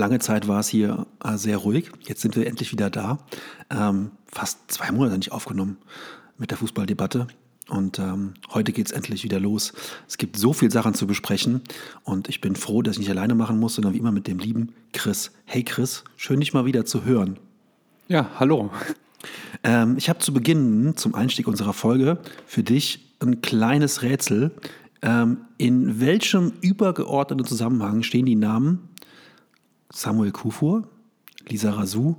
lange Zeit war es hier äh, sehr ruhig. Jetzt sind wir endlich wieder da. Ähm, fast zwei Monate nicht aufgenommen mit der Fußballdebatte. Und ähm, heute geht es endlich wieder los. Es gibt so viele Sachen zu besprechen und ich bin froh, dass ich nicht alleine machen muss, sondern wie immer mit dem lieben Chris. Hey Chris, schön dich mal wieder zu hören. Ja, hallo. Ähm, ich habe zu Beginn, zum Einstieg unserer Folge, für dich ein kleines Rätsel. Ähm, in welchem übergeordneten Zusammenhang stehen die Namen Samuel Kufur, Lisa Razou,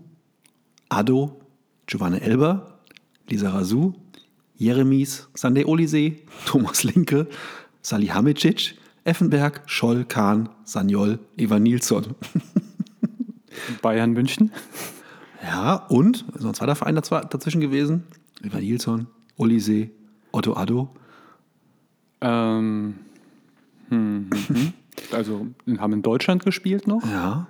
Ado, Giovanna Elber, Lisa Razou, Jeremies, Sandey Olise, Thomas Linke, Salihamidzic, Effenberg, Scholl, Kahn, Sanjol, Eva Nilsson. Bayern München. Ja, und, so ein zweiter Verein dazwischen gewesen, Eva Nilsson, Olise, Otto Addo. Ähm, hm, hm, hm. Also haben in Deutschland gespielt noch. Ja.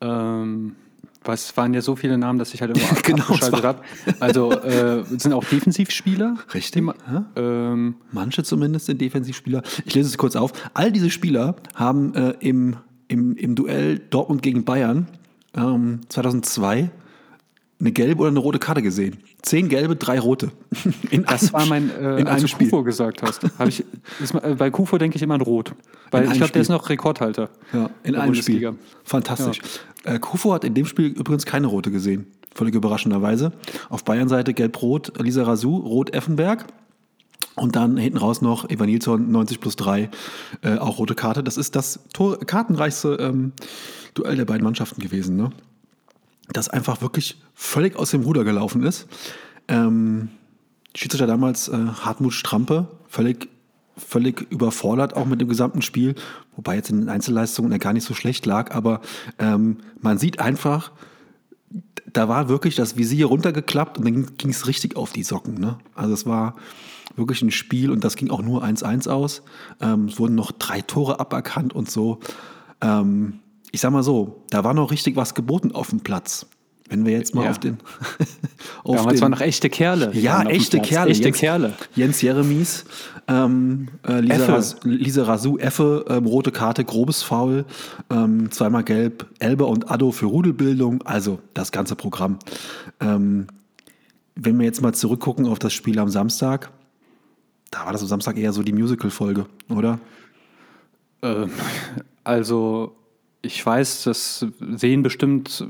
Ähm, was waren ja so viele Namen, dass ich halt immer Genau, abgeschaltet habe. Also äh, sind auch Defensivspieler. Richtig. Ja? Ähm, Manche zumindest sind Defensivspieler. Ich lese es kurz auf. All diese Spieler haben äh, im, im, im Duell Dortmund gegen Bayern ähm, 2002 eine gelbe oder eine rote Karte gesehen. Zehn gelbe, drei rote. In das einem war mein, äh, in als du Spiel. Kufo gesagt hast. Hab ich, ist, äh, bei Kufo denke ich immer an Rot. Weil In ich glaube, der ist noch Rekordhalter. Ja, in einem Spiel. Fantastisch. Äh, Kufo hat in dem Spiel übrigens keine rote gesehen. Völlig überraschenderweise. Auf Bayern-Seite gelb-rot Lisa Razou, rot Effenberg. Und dann hinten raus noch Eva Nilsson, 90 plus 3, äh, auch rote Karte. Das ist das Tor kartenreichste ähm, Duell der beiden Mannschaften gewesen. Ne? Das einfach wirklich völlig aus dem Ruder gelaufen ist. Ähm, Schiedsrichter damals äh, Hartmut Strampe, völlig, völlig überfordert auch mit dem gesamten Spiel, wobei jetzt in den Einzelleistungen er gar nicht so schlecht lag, aber ähm, man sieht einfach, da war wirklich das Visier runtergeklappt und dann ging es richtig auf die Socken. Ne? Also es war wirklich ein Spiel und das ging auch nur 1-1 aus. Ähm, es wurden noch drei Tore aberkannt und so. Ähm, ich sag mal so, da war noch richtig was geboten auf dem Platz. Wenn wir jetzt mal Ja. auf den. auf Damals den- waren noch echte Kerle. ja, echte. Kerle. Echte Jens, Kerle. Jens Jeremies, ähm, äh, Lisa. Ras, Lisa Razou, Effe, ähm, rote Karte, grobes Foul, ähm, zweimal gelb, Elber und Addo für Rudelbildung, also das ganze Programm. Ähm, wenn wir jetzt mal zurückgucken auf das Spiel am Samstag, da war das am Samstag eher so die Musical-Folge, oder? Ähm, also, ich weiß, das sehen bestimmt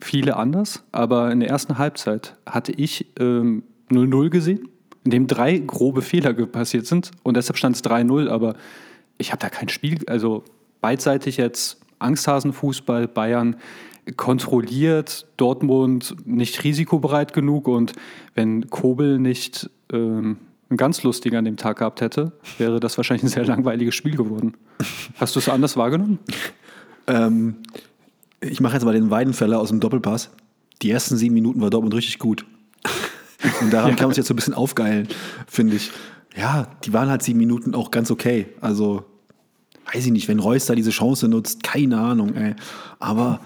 viele anders, aber in der ersten Halbzeit hatte ich ähm, 0-0 gesehen, in dem drei grobe Fehler passiert sind und deshalb stand es 3-0, aber ich habe da kein Spiel, also beidseitig jetzt Angsthasenfußball, Bayern kontrolliert, Dortmund nicht risikobereit genug und wenn Kobel nicht ähm, einen ganz lustigen an dem Tag gehabt hätte, wäre das wahrscheinlich ein sehr langweiliges Spiel geworden. Hast du es anders wahrgenommen? Ähm, ich mache jetzt mal den Weidenfeller aus dem Doppelpass. Die ersten sieben Minuten war Dortmund richtig gut. Und daran kann man sich jetzt so ein bisschen aufgeilen, finde ich. Ja, die waren halt sieben Minuten auch ganz okay. Also, weiß ich nicht, wenn Reus da diese Chance nutzt, keine Ahnung, ey. Aber,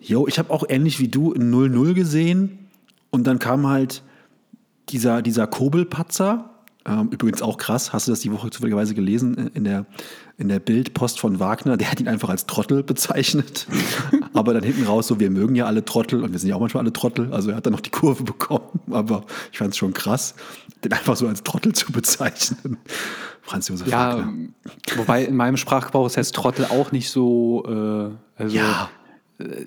yo, ich habe auch ähnlich wie du ein 0-0 gesehen. Und dann kam halt dieser, dieser Kobelpatzer, übrigens auch krass, hast du das die Woche zufälligerweise gelesen äh, in der, in der Bildpost von Wagner, der hat ihn einfach als Trottel bezeichnet. aber dann hinten raus, so, wir mögen ja alle Trottel und wir sind ja auch manchmal alle Trottel, also er hat dann noch die Kurve bekommen, aber ich fand es schon krass, den einfach so als Trottel zu bezeichnen. Franz Josef Ja, Wagner. ähm, wobei in meinem Sprachgebrauch ist jetzt Trottel auch nicht so. Äh, also, Ja.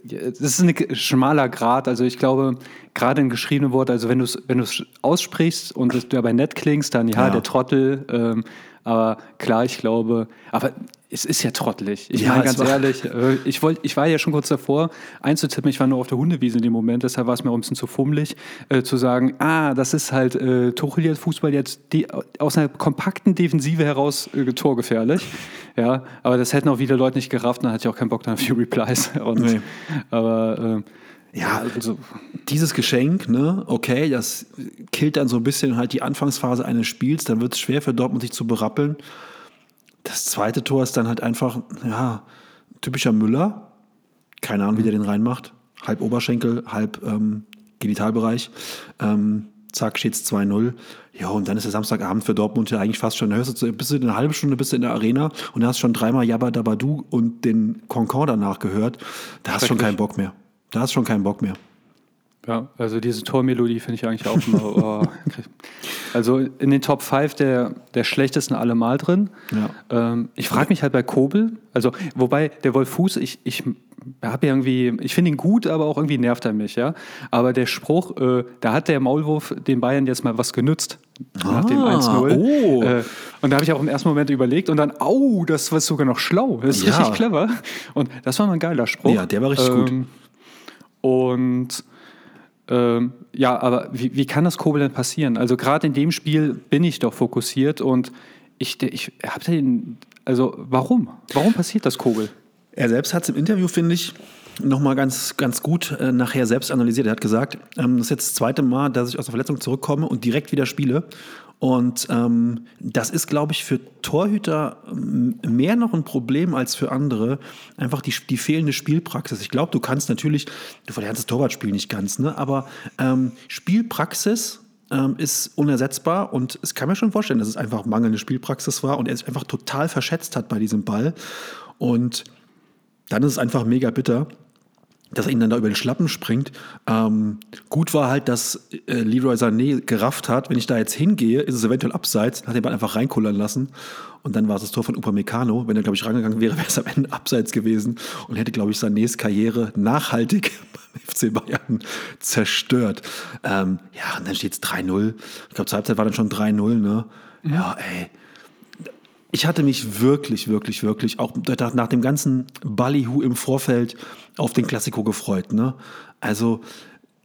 Es ist ein schmaler Grad. Also ich glaube, gerade im geschriebenen Wort, also wenn du es wenn du's aussprichst und es dabei nett klingst, dann ja, Ja. der Trottel. Ähm, aber klar, ich glaube, aber es ist ja trottelig. Ich Ja, meine ganz war- ehrlich, äh, ich, wollt, ich war ja schon kurz davor einzutippen, ich war nur auf der Hundewiese in dem Moment, deshalb war es mir auch ein bisschen zu fummelig, äh, zu sagen, ah, das ist halt äh, Tuchel Fußball jetzt die, aus einer kompakten Defensive heraus äh, torgefährlich. Ja, aber das hätten auch wieder Leute nicht gerafft, dann hatte ich auch keinen Bock dann die Replies. Und, Nee. Aber äh, Ja, also, dieses Geschenk, ne, okay, das killt dann so ein bisschen halt die Anfangsphase eines Spiels, dann wird es schwer für Dortmund sich zu berappeln. Das zweite Tor ist dann halt einfach, ja, typischer Müller. Keine Ahnung, wie der den reinmacht. Halb Oberschenkel, halb ähm, Genitalbereich. Ähm, zack, steht's 2-0. Ja, und dann ist der Samstagabend für Dortmund ja eigentlich fast schon, da hörst du, bist du eine halbe Stunde bist du in der Arena und da hast schon dreimal Jabba Dabadu und den Concorde danach gehört. Da hast du schon keinen Bock mehr. Da hast du schon keinen Bock mehr. Ja, also diese Tormelodie finde ich eigentlich auch immer. Oh, also in den Top 5 der, der schlechtesten allemal drin. Ja. Ähm, ich frage mich halt bei Kobel, also wobei der Wolf Fuß, ich, ich habe irgendwie, ich finde ihn gut, aber auch irgendwie nervt er mich, ja. Aber der Spruch, äh, da hat der Maulwurf den Bayern jetzt mal was genützt. Nach dem 1-0. Ah, oh. Äh, und da habe ich auch im ersten Moment überlegt und dann, au, das war sogar noch schlau. Das ist ja. richtig clever. Und das war mal ein geiler Spruch. Ja, der war richtig ähm, gut. Und ähm, ja, aber wie, wie kann das Kobel denn passieren? Also gerade in dem Spiel bin ich doch fokussiert und ich, ich habe den, also warum? Warum passiert das Kobel? Er selbst hat es im Interview, finde ich, nochmal ganz, ganz gut äh, nachher selbst analysiert. Er hat gesagt, ähm, das ist jetzt das zweite Mal, dass ich aus der Verletzung zurückkomme und direkt wieder spiele. Und ähm, das ist, glaube ich, für Torhüter ähm, mehr noch ein Problem als für andere. Einfach die, die fehlende Spielpraxis. Ich glaube, du kannst natürlich, du verlernst das Torwartspiel nicht ganz, ne? aber ähm, Spielpraxis ähm, ist unersetzbar und es kann mir schon vorstellen, dass es einfach mangelnde Spielpraxis war und er sich einfach total verschätzt hat bei diesem Ball. Und dann ist es einfach mega bitter dass er ihn dann da über den Schlappen springt. Ähm, gut war halt, dass äh, Leroy Sané gerafft hat, wenn ich da jetzt hingehe, ist es eventuell abseits, hat den Ball einfach reinkullern lassen. Und dann war es das Tor von Upamecano. Wenn er, glaube ich, rangegangen wäre, wäre es am Ende abseits gewesen und hätte, glaube ich, Sanés Karriere nachhaltig beim FC Bayern zerstört. Ähm, ja, und dann steht es 3-0. Ich glaube, zur Halbzeit war dann schon 3-0, ne? Ja, ey ich hatte mich wirklich, wirklich, wirklich auch nach dem ganzen Ballyhu im Vorfeld auf den Klassiko gefreut. Ne? Also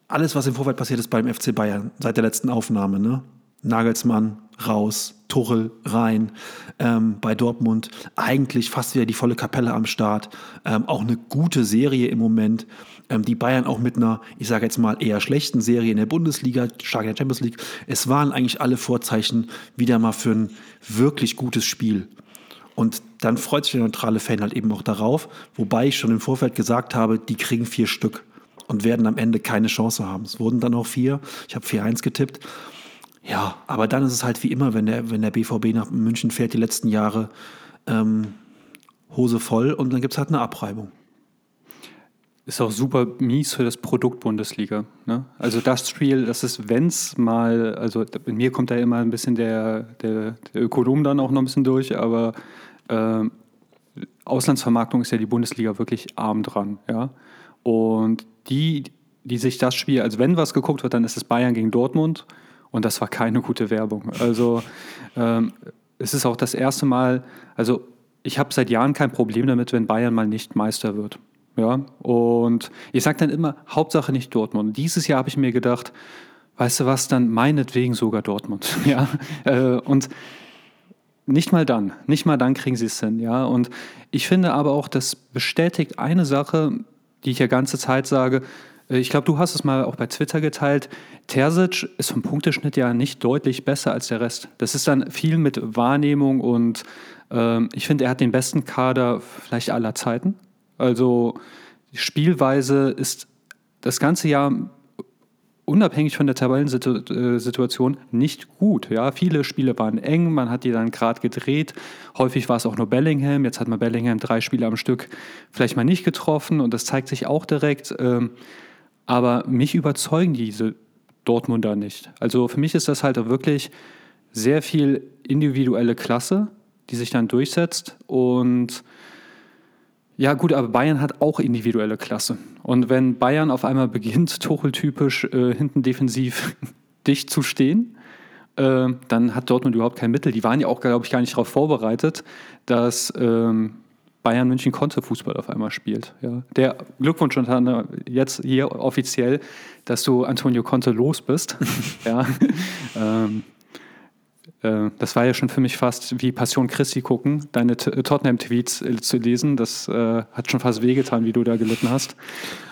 alles, was im Vorfeld passiert ist beim FC Bayern seit der letzten Aufnahme. Ne? Nagelsmann raus, Tuchel rein, ähm, bei Dortmund eigentlich fast wieder die volle Kapelle am Start. Ähm, auch eine gute Serie im Moment. Ähm, die Bayern auch mit einer, ich sage jetzt mal, eher schlechten Serie in der Bundesliga, stark in der Champions League. Es waren eigentlich alle Vorzeichen wieder mal für ein wirklich gutes Spiel. Und dann freut sich der neutrale Fan halt eben auch darauf, wobei ich schon im Vorfeld gesagt habe, die kriegen vier Stück und werden am Ende keine Chance haben. Es wurden dann auch vier. Ich habe 4-1 getippt. Ja, aber dann ist es halt wie immer, wenn der, wenn der BVB nach München fährt, die letzten Jahre ähm, Hose voll und dann gibt es halt eine Abreibung. Ist auch super mies für das Produkt Bundesliga. Ne? Also das Spiel, das ist, wenn es mal, also mir kommt da immer ein bisschen der, der, der Ökonom dann auch noch ein bisschen durch, aber äh, Auslandsvermarktung ist ja die Bundesliga wirklich arm dran. Ja? Und die, die sich das Spiel, also wenn was geguckt wird, dann ist es Bayern gegen Dortmund und das war keine gute Werbung. Also ähm, es ist auch das erste Mal, also ich habe seit Jahren kein Problem damit, wenn Bayern mal nicht Meister wird. Ja, und ich sage dann immer, Hauptsache nicht Dortmund. Dieses Jahr habe ich mir gedacht, weißt du was, dann meinetwegen sogar Dortmund. Ja, äh, und nicht mal dann, nicht mal dann kriegen sie es hin. Ja, und ich finde aber auch, das bestätigt eine Sache, die ich ja ganze Zeit sage. Äh, ich glaube, du hast es mal auch bei Twitter geteilt. Terzic ist vom Punkteschnitt ja nicht deutlich besser als der Rest. Das ist dann viel mit Wahrnehmung und ähm, ich finde, er hat den besten Kader vielleicht aller Zeiten. Also die Spielweise ist das ganze Jahr unabhängig von der Tabellensituation nicht gut. Ja, viele Spiele waren eng, man hat die dann gerade gedreht. Häufig war es auch nur Bellingham. Jetzt hat man Bellingham drei Spiele am Stück vielleicht mal nicht getroffen und das zeigt sich auch direkt. Ähm, aber mich überzeugen diese Dortmunder nicht. Also für mich ist das halt wirklich sehr viel individuelle Klasse, die sich dann durchsetzt und ja, gut, aber Bayern hat auch individuelle Klasse. Und wenn Bayern auf einmal beginnt, Tuchel-typisch äh, hinten defensiv dicht zu stehen, äh, dann hat Dortmund überhaupt kein Mittel. Die waren ja auch, glaube ich, gar nicht darauf vorbereitet, dass ähm, Bayern München Konterfußball auf einmal spielt. Ja. Der Glückwunsch untereinander jetzt hier offiziell, dass du Antonio Conte los bist. ja. ähm, äh, das war ja schon für mich fast wie Passion Christi gucken, deine äh, Tottenham-Tweets äh, zu lesen. Das äh, hat schon fast wehgetan, wie du da gelitten hast.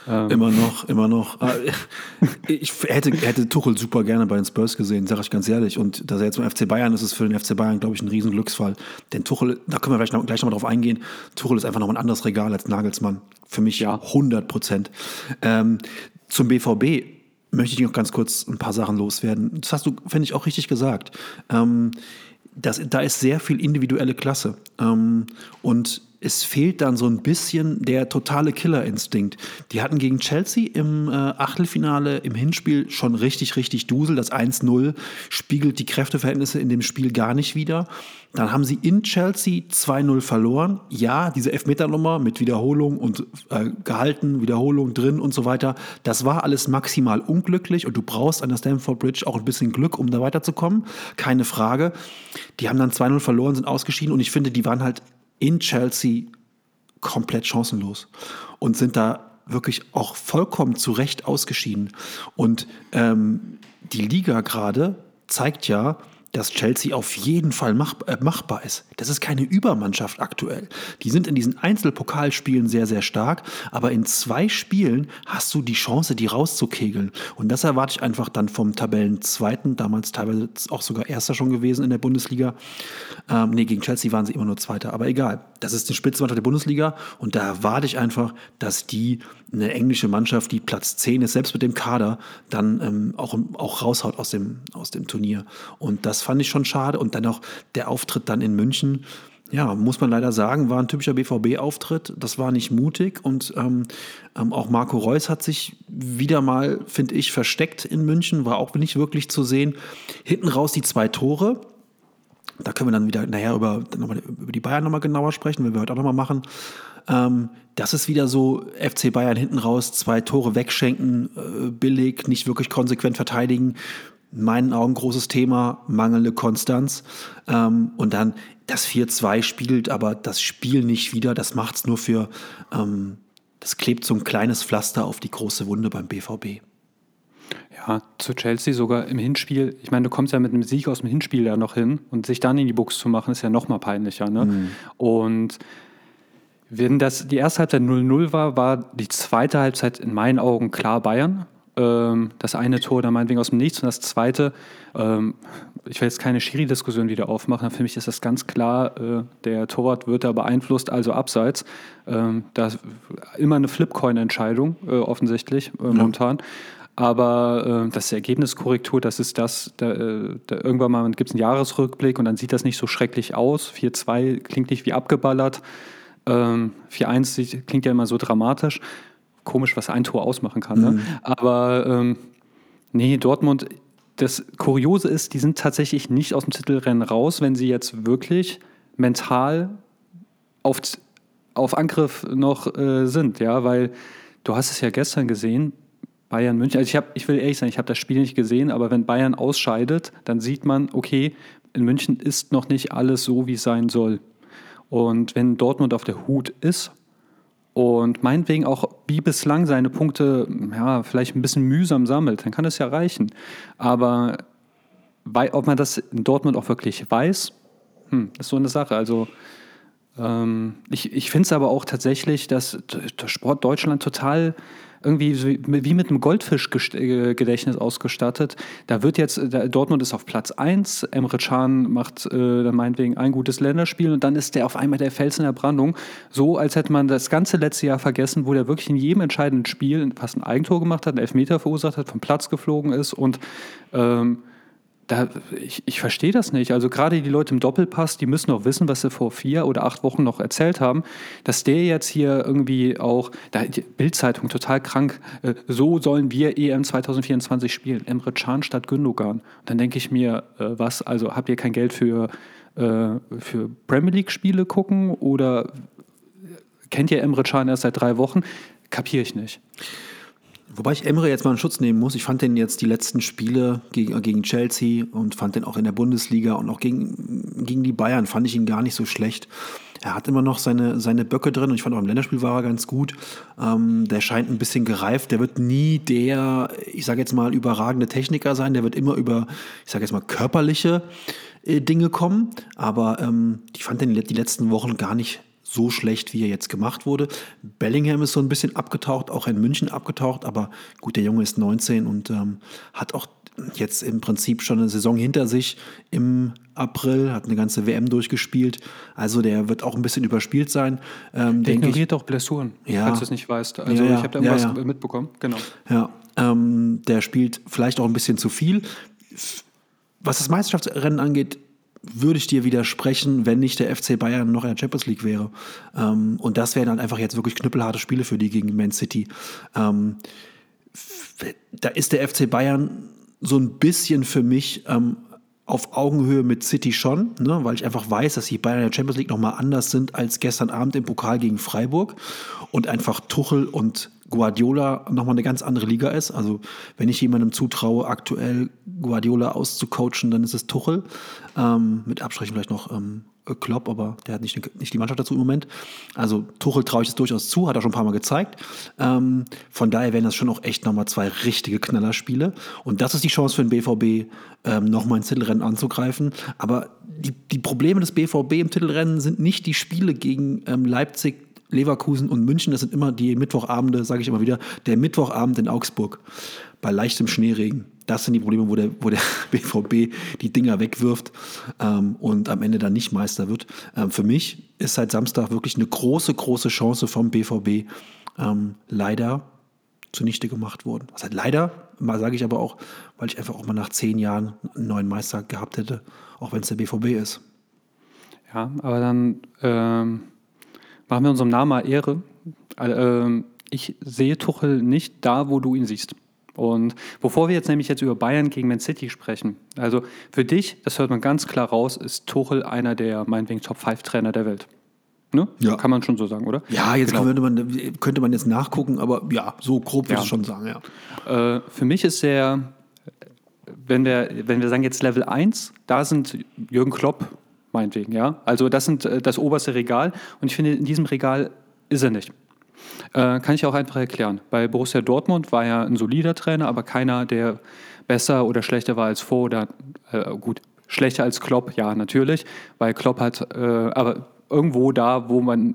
Ähm. Immer noch, immer noch. Ah, ich hätte, hätte Tuchel super gerne bei den Spurs gesehen, sage ich ganz ehrlich. Und dass er jetzt beim FC Bayern ist, ist für den FC Bayern, glaube ich, ein Riesenglücksfall. Denn Tuchel, da können wir gleich noch, gleich noch mal drauf eingehen, Tuchel ist einfach noch ein anderes Regal als Nagelsmann. Für mich ja. 100 Prozent. Ähm, zum BVB möchte ich noch ganz kurz ein paar Sachen loswerden. Das hast du, finde ich, auch richtig gesagt. Ähm, das, da ist sehr viel individuelle Klasse. Ähm, und es fehlt dann so ein bisschen der totale Killerinstinkt. Die hatten gegen Chelsea im äh, Achtelfinale im Hinspiel schon richtig, richtig Dusel. Das 1-0 spiegelt die Kräfteverhältnisse in dem Spiel gar nicht wider. Dann haben sie in Chelsea 2-0 verloren. Ja, diese Elfmeternummer mit Wiederholung und äh, gehalten, Wiederholung drin und so weiter, das war alles maximal unglücklich und du brauchst an der Stamford Bridge auch ein bisschen Glück, um da weiterzukommen. Keine Frage. Die haben dann 2-0 verloren, sind ausgeschieden und ich finde, die waren halt in Chelsea komplett chancenlos und sind da wirklich auch vollkommen zu Recht ausgeschieden. Und ähm, die Liga gerade zeigt ja, dass Chelsea auf jeden Fall mach, äh, machbar ist. Das ist keine Übermannschaft aktuell. Die sind in diesen Einzelpokalspielen sehr, sehr stark, aber in zwei Spielen hast du die Chance, die rauszukegeln. Und das erwarte ich einfach dann vom Tabellenzweiten, damals teilweise auch sogar Erster schon gewesen in der Bundesliga. Ähm, nee, gegen Chelsea waren sie immer nur Zweiter, aber egal. Das ist eine Spitzenmannschaft der Bundesliga und da erwarte ich einfach, dass die eine englische Mannschaft, die Platz 10 ist, selbst mit dem Kader, dann ähm, auch, auch raushaut aus dem, aus dem Turnier. Und das fand ich schon schade. Und dann auch der Auftritt dann in München. Ja, muss man leider sagen, war ein typischer BVB-Auftritt. Das war nicht mutig und ähm, ähm, auch Marco Reus hat sich wieder mal, finde ich, versteckt in München, war auch nicht wirklich zu sehen. Hinten raus die zwei Tore. Da können wir dann wieder nachher über, über die Bayern nochmal genauer sprechen, wenn wir heute auch nochmal machen. Ähm, das ist wieder so, FC Bayern hinten raus, zwei Tore wegschenken, äh, billig, nicht wirklich konsequent verteidigen. In meinen Augen großes Thema, mangelnde Konstanz. Ähm, und dann das 4-2 spiegelt aber das Spiel nicht wieder. Das macht es nur für, ähm, das klebt so ein kleines Pflaster auf die große Wunde beim BVB. Ja, zu Chelsea sogar im Hinspiel. Ich meine, du kommst ja mit einem Sieg aus dem Hinspiel ja noch hin und sich dann in die Buchs zu machen, ist ja noch mal peinlicher. Ne? Mhm. Und wenn das die erste Halbzeit 0-0 war, war die zweite Halbzeit in meinen Augen klar Bayern. Ähm, das eine Tor dann meinetwegen aus dem Nichts und das zweite, ähm, ich will jetzt keine Schiri-Diskussion wieder aufmachen, für mich ist das ganz klar, äh, der Torwart wird da beeinflusst, also abseits. Ähm, da immer eine Flipcoin-Entscheidung, äh, offensichtlich, äh, momentan. Ja. Aber äh, das ist Ergebniskorrektur, das ist das, da, äh, da irgendwann mal gibt es einen Jahresrückblick und dann sieht das nicht so schrecklich aus. 4-2 klingt nicht wie abgeballert. Ähm, 4-1 klingt ja immer so dramatisch. Komisch, was ein Tor ausmachen kann. Ne? Mhm. Aber ähm, nee, Dortmund, das Kuriose ist, die sind tatsächlich nicht aus dem Titelrennen raus, wenn sie jetzt wirklich mental auf, auf Angriff noch äh, sind. Ja, weil du hast es ja gestern gesehen, Bayern München. Also ich, hab, ich will ehrlich sein, ich habe das Spiel nicht gesehen, aber wenn Bayern ausscheidet, dann sieht man, okay, in München ist noch nicht alles so, wie es sein soll. Und wenn Dortmund auf der Hut ist und meinetwegen auch wie bislang seine Punkte ja, vielleicht ein bisschen mühsam sammelt, dann kann es ja reichen. Aber ob man das in Dortmund auch wirklich weiß, hm, ist so eine Sache. Also ich, ich finde es aber auch tatsächlich, dass der Sport Deutschland total irgendwie wie mit einem Goldfischgedächtnis ausgestattet. Da wird jetzt, Dortmund ist auf Platz 1, Emre Can macht äh, dann meinetwegen ein gutes Länderspiel und dann ist der auf einmal der Fels in der Brandung. So, als hätte man das ganze letzte Jahr vergessen, wo der wirklich in jedem entscheidenden Spiel fast ein Eigentor gemacht hat, einen Elfmeter verursacht hat, vom Platz geflogen ist und ähm, da, ich, ich verstehe das nicht. Also gerade die Leute im Doppelpass, die müssen auch wissen, was sie vor vier oder acht Wochen noch erzählt haben, dass der jetzt hier irgendwie auch, da Bildzeitung total krank, äh, so sollen wir EM 2024 spielen, Emre Can statt Gündogan. Und dann denke ich mir, äh, was, also habt ihr kein Geld für, äh, für Premier League Spiele gucken oder kennt ihr Emre Can erst seit drei Wochen? Kapiere ich nicht. Wobei ich Emre jetzt mal in Schutz nehmen muss. Ich fand den jetzt die letzten Spiele gegen, gegen Chelsea und fand den auch in der Bundesliga und auch gegen, gegen die Bayern fand ich ihn gar nicht so schlecht. Er hat immer noch seine, seine Böcke drin und ich fand auch im Länderspiel war er ganz gut. Ähm, der scheint ein bisschen gereift. Der wird nie der, ich sage jetzt mal, überragende Techniker sein. Der wird immer über, ich sage jetzt mal, körperliche äh, Dinge kommen. Aber ähm, ich fand den die letzten Wochen gar nicht so schlecht, wie er jetzt gemacht wurde. Bellingham ist so ein bisschen abgetaucht, auch in München abgetaucht, aber gut, der Junge ist 19 und ähm, hat auch jetzt im Prinzip schon eine Saison hinter sich im April, hat eine ganze WM durchgespielt. Also der wird auch ein bisschen überspielt sein. Ähm, der ignoriert auch Blessuren, ja. falls du es nicht weißt. Also ja, ja. ich habe da irgendwas mitbekommen. Genau. Ja, ähm, der spielt vielleicht auch ein bisschen zu viel. Was das Meisterschaftsrennen angeht, würde ich dir widersprechen, wenn nicht der FC Bayern noch in der Champions League wäre. Ähm, und das wären dann einfach jetzt wirklich knüppelharte Spiele für die gegen Man City. Ähm, da ist der FC Bayern so ein bisschen für mich ähm, auf Augenhöhe mit City schon, ne, weil ich einfach weiß, dass die Bayern in der Champions League nochmal anders sind als gestern Abend im Pokal gegen Freiburg und einfach Tuchel und Guardiola nochmal eine ganz andere Liga ist. Also wenn ich jemandem zutraue, aktuell Guardiola auszucoachen, dann ist es Tuchel. Ähm, mit Abstrichen vielleicht noch ähm, Klopp, aber der hat nicht, nicht die Mannschaft dazu im Moment. Also Tuchel traue ich es durchaus zu, hat er schon ein paar Mal gezeigt. Ähm, von daher wären das schon auch echt nochmal zwei richtige Knallerspiele. Und das ist die Chance für den BVB, ähm, nochmal ins Titelrennen anzugreifen. Aber die, die Probleme des BVB im Titelrennen sind nicht die Spiele gegen ähm, Leipzig, Leverkusen und München, das sind immer die Mittwochabende, sage ich immer wieder, der Mittwochabend in Augsburg bei leichtem Schneeregen. Das sind die Probleme, wo der, wo der BVB die Dinger wegwirft ähm, und am Ende dann nicht Meister wird. Ähm, für mich ist seit Samstag wirklich eine große, große Chance vom BVB ähm, leider zunichte gemacht worden. Was heißt leider, sage ich aber auch, weil ich einfach auch mal nach zehn Jahren einen neuen Meister gehabt hätte, auch wenn es der BVB ist. Ja, aber dann ähm, machen wir unserem Namen mal Ehre. Äh, ich sehe Tuchel nicht da, wo du ihn siehst. Und bevor wir jetzt nämlich jetzt über Bayern gegen Man City sprechen, also für dich, das hört man ganz klar raus, ist Tuchel einer der meinetwegen Top 5 Trainer der Welt. Ne? Ja. Kann man schon so sagen, oder? Ja, jetzt genau. könnte, man, könnte man jetzt nachgucken, aber ja, so grob würde ja. ich schon sagen, ja. Äh, für mich ist der, wenn wir, wenn wir sagen jetzt Level 1, da sind Jürgen Klopp, meinetwegen, ja. Also das sind äh, das oberste Regal und ich finde, in diesem Regal ist er nicht. Äh, kann ich auch einfach erklären. Bei Borussia Dortmund war er ein solider Trainer, aber keiner, der besser oder schlechter war als vor oder äh, gut, schlechter als Klopp, ja, natürlich, weil Klopp hat, äh, aber irgendwo da, wo man,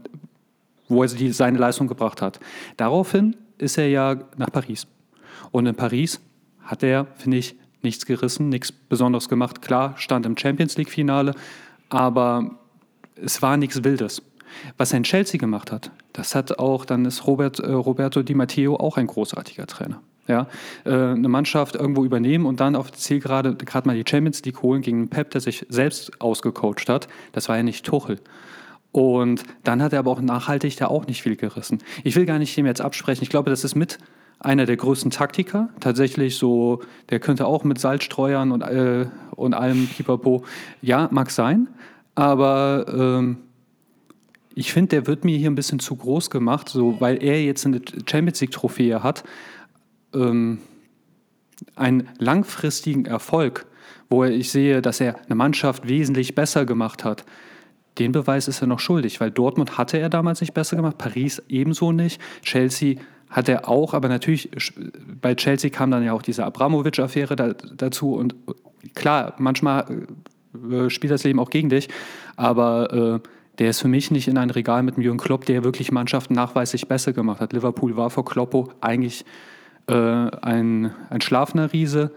wo er die, seine Leistung gebracht hat. Daraufhin ist er ja nach Paris. Und in Paris hat er, finde ich, nichts gerissen, nichts Besonderes gemacht. Klar, stand im Champions League-Finale, aber es war nichts Wildes. Was er in Chelsea gemacht hat, das hat auch, dann ist Robert, äh, Roberto Di Matteo auch ein großartiger Trainer. Ja, äh, eine Mannschaft irgendwo übernehmen und dann auf Zielgerade gerade mal die Champions League holen gegen einen Pep, der sich selbst ausgecoacht hat. Das war ja nicht Tuchel. Und dann hat er aber auch nachhaltig da auch nicht viel gerissen. Ich will gar nicht dem jetzt absprechen. Ich glaube, das ist mit einer der größten Taktiker. Tatsächlich so, der könnte auch mit Salzstreuern und, äh, und allem Pipapo. Ja, mag sein. Aber ähm, ich finde, der wird mir hier ein bisschen zu groß gemacht, so, weil er jetzt eine Champions League-Trophäe hat. Ähm, einen langfristigen Erfolg, wo ich sehe, dass er eine Mannschaft wesentlich besser gemacht hat. Den Beweis ist er noch schuldig, weil Dortmund hatte er damals nicht besser gemacht, Paris ebenso nicht, Chelsea hat er auch, aber natürlich bei Chelsea kam dann ja auch diese Abramovic-Affäre da, dazu und klar, manchmal äh, spielt das Leben auch gegen dich, aber äh, der ist für mich nicht in ein Regal mit dem Jürgen Klopp, der wirklich Mannschaften nachweislich besser gemacht hat. Liverpool war vor Kloppo eigentlich äh, ein, ein schlafender Riese.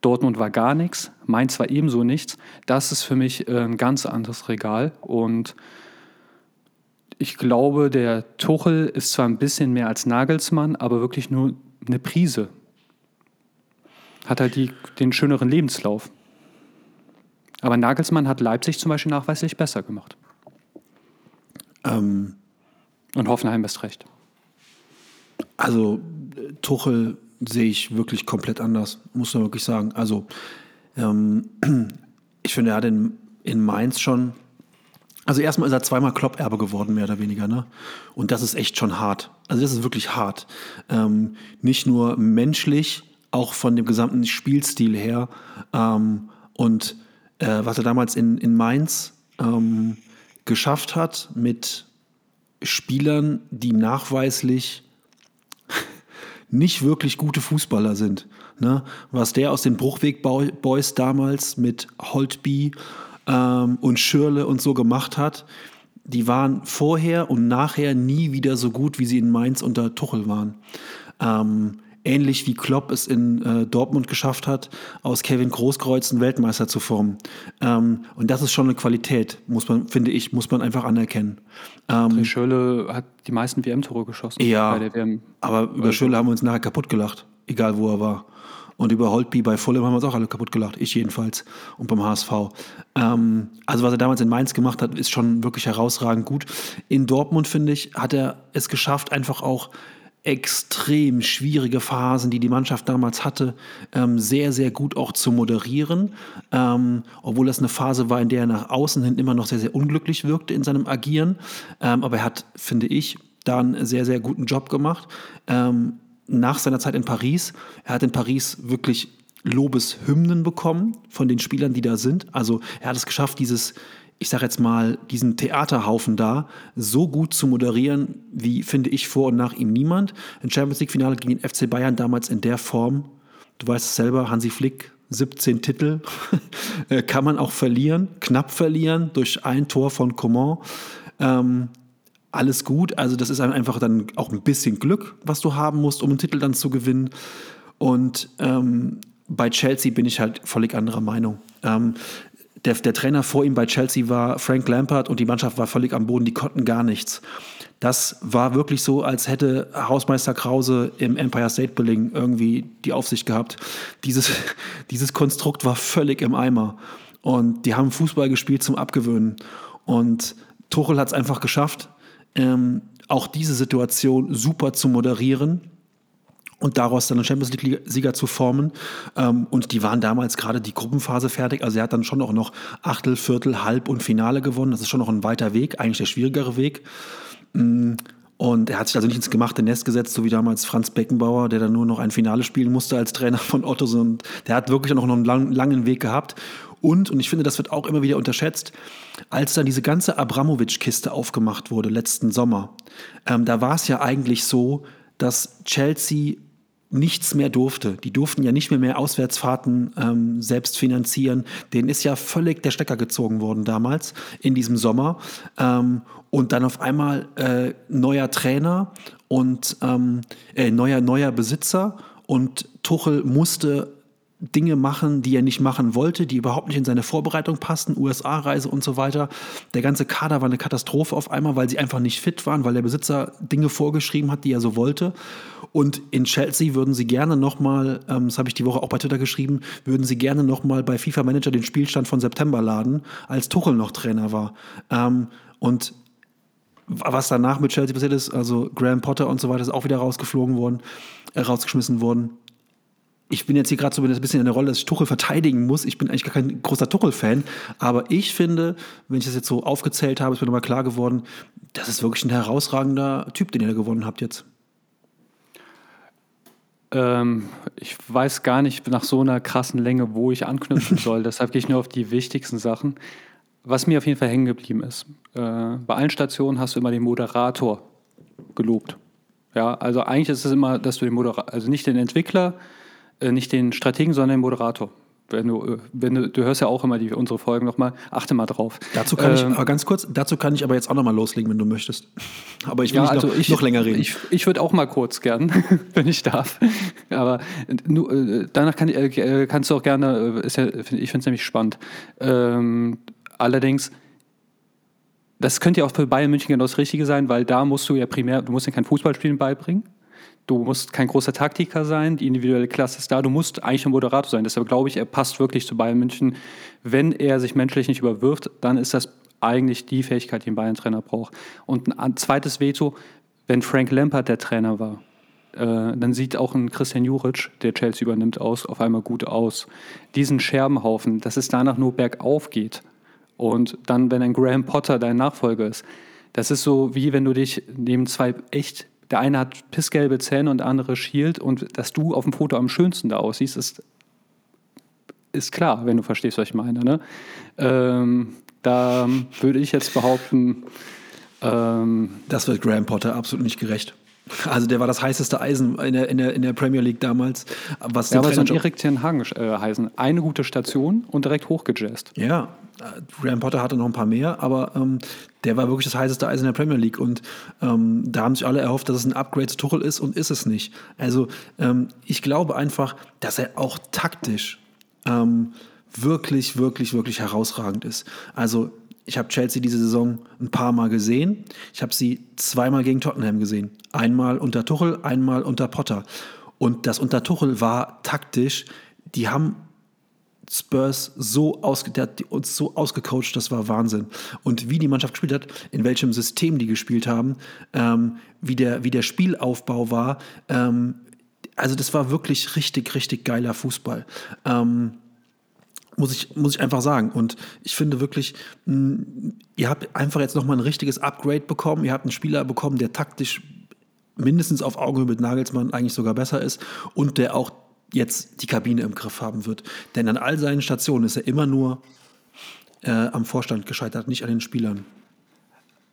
Dortmund war gar nichts, Mainz war ebenso nichts. Das ist für mich äh, ein ganz anderes Regal. Und ich glaube, der Tuchel ist zwar ein bisschen mehr als Nagelsmann, aber wirklich nur eine Prise. Hat halt die, den schöneren Lebenslauf. Aber Nagelsmann hat Leipzig zum Beispiel nachweislich besser gemacht. Ähm, Und Hoffenheim ist recht. Also Tuchel sehe ich wirklich komplett anders, muss man wirklich sagen. Also ähm, ich finde, er hat in, in Mainz schon, also erstmal ist er zweimal Klopp-Erbe geworden, mehr oder weniger. Ne? Und das ist echt schon hart. Also das ist wirklich hart. Ähm, nicht nur menschlich, auch von dem gesamten Spielstil her. Ähm, und äh, was er damals in, in Mainz ähm, geschafft hat mit Spielern, die nachweislich nicht wirklich gute Fußballer sind. Ne? Was der aus den Bruchweg Boys damals mit Holtby ähm, und Schürle und so gemacht hat, die waren vorher und nachher nie wieder so gut, wie sie in Mainz unter Tuchel waren. Ähm, ähnlich wie Klopp es in äh, Dortmund geschafft hat, aus Kevin Großkreuz einen Weltmeister zu formen. Ähm, und das ist schon eine Qualität, muss man, finde ich, muss man einfach anerkennen. Ähm, Schöle hat die meisten WM-Tore geschossen. Ja, aber über also. Schöle haben wir uns nachher kaputt gelacht, egal wo er war. Und über Holtby bei Fulham haben wir uns auch alle kaputt gelacht, ich jedenfalls, und beim HSV. Ähm, also was er damals in Mainz gemacht hat, ist schon wirklich herausragend gut. In Dortmund, finde ich, hat er es geschafft, einfach auch extrem schwierige Phasen, die die Mannschaft damals hatte, ähm, sehr, sehr gut auch zu moderieren. Ähm, obwohl das eine Phase war, in der er nach außen hin immer noch sehr, sehr unglücklich wirkte in seinem Agieren. Ähm, aber er hat, finde ich, da einen sehr, sehr guten Job gemacht. Ähm, nach seiner Zeit in Paris, er hat in Paris wirklich Lobeshymnen bekommen von den Spielern, die da sind. Also er hat es geschafft, dieses ich sage jetzt mal, diesen Theaterhaufen da so gut zu moderieren, wie finde ich vor und nach ihm niemand. Ein Champions League-Finale gegen den FC Bayern damals in der Form, du weißt es selber, Hansi Flick, 17 Titel, äh, kann man auch verlieren, knapp verlieren durch ein Tor von Coman. Ähm, alles gut, also das ist einfach dann auch ein bisschen Glück, was du haben musst, um einen Titel dann zu gewinnen. Und ähm, bei Chelsea bin ich halt völlig anderer Meinung. Ähm, der, der Trainer vor ihm bei Chelsea war Frank Lampard und die Mannschaft war völlig am Boden, die konnten gar nichts. Das war wirklich so, als hätte Hausmeister Krause im Empire State Building irgendwie die Aufsicht gehabt. Dieses, dieses Konstrukt war völlig im Eimer. Und die haben Fußball gespielt zum Abgewöhnen. Und Tuchel hat es einfach geschafft, ähm, auch diese Situation super zu moderieren und daraus dann einen Champions League-Sieger zu formen. Ähm, und die waren damals gerade die Gruppenphase fertig. Also er hat dann schon auch noch Achtel, Viertel, Halb und Finale gewonnen. Das ist schon noch ein weiter Weg, eigentlich der schwierigere Weg. Und er hat sich also nicht ins gemachte Nest gesetzt, so wie damals Franz Beckenbauer, der dann nur noch ein Finale spielen musste als Trainer von Otto. Und der hat wirklich auch noch einen lang, langen Weg gehabt. Und, und ich finde, das wird auch immer wieder unterschätzt, als dann diese ganze Abramowitsch-Kiste aufgemacht wurde letzten Sommer, ähm, da war es ja eigentlich so, dass Chelsea nichts mehr durfte. Die durften ja nicht mehr mehr Auswärtsfahrten ähm, selbst finanzieren. Denen ist ja völlig der Stecker gezogen worden damals in diesem Sommer. Ähm, und dann auf einmal äh, neuer Trainer und ähm, äh, neuer neuer Besitzer und Tuchel musste Dinge machen, die er nicht machen wollte, die überhaupt nicht in seine Vorbereitung passten, USA-Reise und so weiter. Der ganze Kader war eine Katastrophe auf einmal, weil sie einfach nicht fit waren, weil der Besitzer Dinge vorgeschrieben hat, die er so wollte. Und in Chelsea würden sie gerne nochmal, ähm, das habe ich die Woche auch bei Twitter geschrieben, würden sie gerne nochmal bei FIFA Manager den Spielstand von September laden, als Tuchel noch Trainer war. Ähm, und was danach mit Chelsea passiert ist, also Graham Potter und so weiter, ist auch wieder rausgeflogen worden, äh, rausgeschmissen worden ich bin jetzt hier gerade so ein bisschen in der Rolle, dass ich Tuchel verteidigen muss. Ich bin eigentlich gar kein großer Tuchel-Fan. Aber ich finde, wenn ich das jetzt so aufgezählt habe, ist mir nochmal klar geworden, das ist wirklich ein herausragender Typ, den ihr da gewonnen habt jetzt. Ähm, ich weiß gar nicht nach so einer krassen Länge, wo ich anknüpfen soll. Deshalb gehe ich nur auf die wichtigsten Sachen. Was mir auf jeden Fall hängen geblieben ist. Äh, bei allen Stationen hast du immer den Moderator gelobt. Ja, also eigentlich ist es immer, dass du den Moderator, also nicht den Entwickler, äh, nicht den Strategen, sondern den Moderator. Wenn du, äh, wenn du, du hörst ja auch immer die, unsere Folgen nochmal, achte mal drauf. Dazu kann ähm, ich, aber ganz kurz, dazu kann ich aber jetzt auch nochmal loslegen, wenn du möchtest. Aber ich will ja, nicht also noch, ich, noch länger reden. Ich, ich würde auch mal kurz gern, wenn ich darf. Aber nur, äh, danach kann, kannst du auch gerne, ja, ich finde es nämlich spannend. Ähm, allerdings, das könnte ja auch für Bayern München genau das Richtige sein, weil da musst du ja primär, du musst ja kein Fußballspielen beibringen, Du musst kein großer Taktiker sein, die individuelle Klasse ist da, du musst eigentlich ein Moderator sein. Deshalb glaube ich, er passt wirklich zu Bayern München. Wenn er sich menschlich nicht überwirft, dann ist das eigentlich die Fähigkeit, die ein Bayern-Trainer braucht. Und ein zweites Veto, wenn Frank Lampard der Trainer war, äh, dann sieht auch ein Christian Juric, der Chelsea übernimmt, aus, auf einmal gut aus. Diesen Scherbenhaufen, dass es danach nur bergauf geht. Und dann, wenn ein Graham Potter dein Nachfolger ist, das ist so wie wenn du dich neben zwei echt der eine hat pissgelbe Zähne und der andere schielt und dass du auf dem Foto am schönsten da aussiehst, ist, ist klar, wenn du verstehst, was ich meine. Ne? Ähm, da würde ich jetzt behaupten, ähm, das wird Graham Potter absolut nicht gerecht. Also der war das heißeste Eisen in der, in der, in der Premier League damals. Was ja, aber so ein Erik Ten Hagen äh, heißen. Eine gute Station und direkt hochgejazzt. Ja, äh, Graham Potter hatte noch ein paar mehr, aber ähm, der war wirklich das heißeste Eisen in der Premier League. Und ähm, da haben sich alle erhofft, dass es ein Upgrade zu Tuchel ist und ist es nicht. Also ähm, ich glaube einfach, dass er auch taktisch ähm, wirklich, wirklich, wirklich herausragend ist. Also ich habe Chelsea diese Saison ein paar Mal gesehen. Ich habe sie zweimal gegen Tottenham gesehen. Einmal unter Tuchel, einmal unter Potter. Und das unter Tuchel war taktisch. Die haben Spurs so, ausge, der hat uns so ausgecoacht, das war Wahnsinn. Und wie die Mannschaft gespielt hat, in welchem System die gespielt haben, ähm, wie, der, wie der Spielaufbau war, ähm, also das war wirklich richtig, richtig geiler Fußball. Ähm, muss ich, muss ich einfach sagen. Und ich finde wirklich, mh, ihr habt einfach jetzt nochmal ein richtiges Upgrade bekommen. Ihr habt einen Spieler bekommen, der taktisch mindestens auf Augenhöhe mit Nagelsmann eigentlich sogar besser ist und der auch jetzt die Kabine im Griff haben wird. Denn an all seinen Stationen ist er immer nur äh, am Vorstand gescheitert, nicht an den Spielern.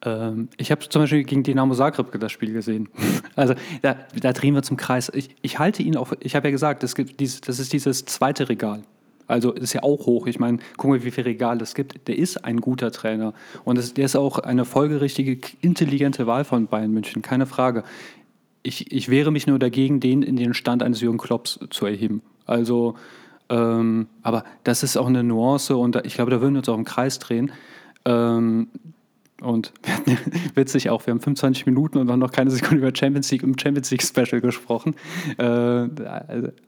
Ähm, ich habe zum Beispiel gegen Dynamo Zagreb das Spiel gesehen. Also da, da drehen wir zum Kreis. Ich, ich halte ihn auch, ich habe ja gesagt, das, gibt dieses, das ist dieses zweite Regal. Also ist ja auch hoch. Ich meine, guck mal, wie viel Regal es gibt. Der ist ein guter Trainer. Und das, der ist auch eine folgerichtige, intelligente Wahl von Bayern München, keine Frage ich, ich wehre mich nur dagegen, den in den Stand eines Jürgen Klopps zu erheben. Also, ähm, aber das ist auch eine Nuance und ich glaube, da würden wir uns auch im Kreis drehen. Ähm, und witzig auch, wir haben 25 Minuten und noch keine Sekunde über Champions League im Champions League Special gesprochen. Äh,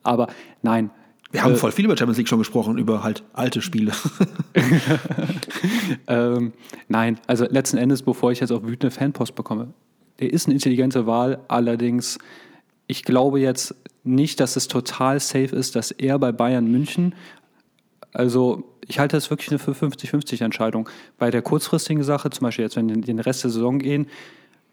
aber nein. Wir haben äh, voll viel über Champions League schon gesprochen, über halt alte Spiele. ähm, nein, also letzten Endes, bevor ich jetzt auch wütende Fanpost bekomme, der ist eine intelligente Wahl, allerdings ich glaube jetzt nicht, dass es total safe ist, dass er bei Bayern München, also ich halte das wirklich eine für 50-50 Entscheidung. Bei der kurzfristigen Sache, zum Beispiel jetzt, wenn wir den Rest der Saison gehen,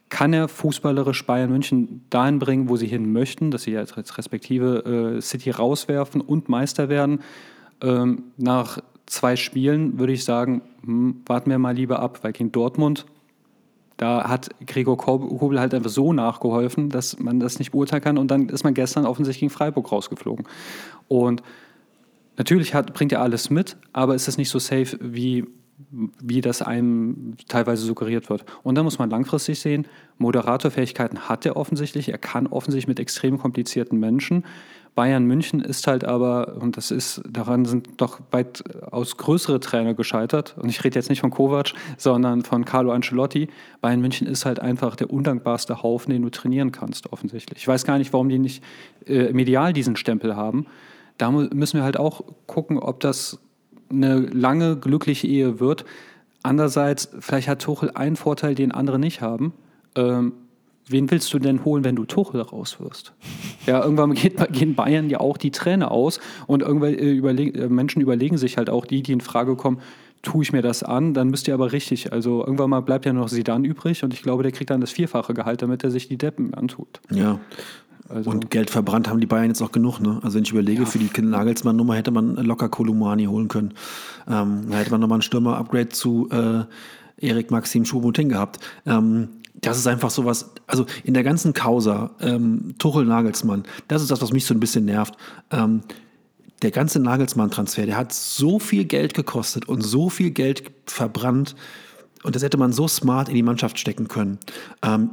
kann er fußballerisch Bayern München dahin bringen, wo sie hin möchten, dass sie jetzt respektive äh, City rauswerfen und Meister werden. Ähm, nach zwei Spielen würde ich sagen, hm, warten wir mal lieber ab, weil gegen Dortmund da hat Gregor Kobel halt einfach so nachgeholfen, dass man das nicht beurteilen kann. Und dann ist man gestern offensichtlich gegen Freiburg rausgeflogen. Und natürlich hat, bringt er alles mit, aber ist es nicht so safe, wie, wie das einem teilweise suggeriert wird. Und da muss man langfristig sehen, Moderatorfähigkeiten hat er offensichtlich. Er kann offensichtlich mit extrem komplizierten Menschen. Bayern München ist halt aber, und das ist, daran sind doch weitaus größere Trainer gescheitert. Und ich rede jetzt nicht von Kovac, sondern von Carlo Ancelotti. Bayern München ist halt einfach der undankbarste Haufen, den du trainieren kannst, offensichtlich. Ich weiß gar nicht, warum die nicht äh, medial diesen Stempel haben. Da müssen wir halt auch gucken, ob das eine lange, glückliche Ehe wird. Andererseits, vielleicht hat Tuchel einen Vorteil, den andere nicht haben. Ähm, wen willst du denn holen, wenn du Tuchel rauswirst? Ja, irgendwann geht, gehen Bayern ja auch die Trainer aus und irgendwelche äh, überleg, äh, Menschen überlegen sich halt auch die, die in Frage kommen, tue ich mir das an, dann müsst ihr aber richtig. Also irgendwann mal bleibt ja noch Sidan übrig und ich glaube, der kriegt dann das vierfache Gehalt, damit er sich die Deppen antut. Ja. Also und Geld verbrannt haben die Bayern jetzt auch genug. Ne? Also wenn ich überlege, ja. für die Nagelsmann-Nummer hätte man locker Kolumani holen können. Ähm, da hätte man nochmal ein Stürmer-Upgrade zu äh, Erik Maxim Schuboutin gehabt. Ähm, das ist einfach sowas, also in der ganzen Causa, ähm, Tuchel Nagelsmann, das ist das, was mich so ein bisschen nervt. Ähm, der ganze Nagelsmann-Transfer, der hat so viel Geld gekostet und so viel Geld verbrannt und das hätte man so smart in die Mannschaft stecken können. Ähm,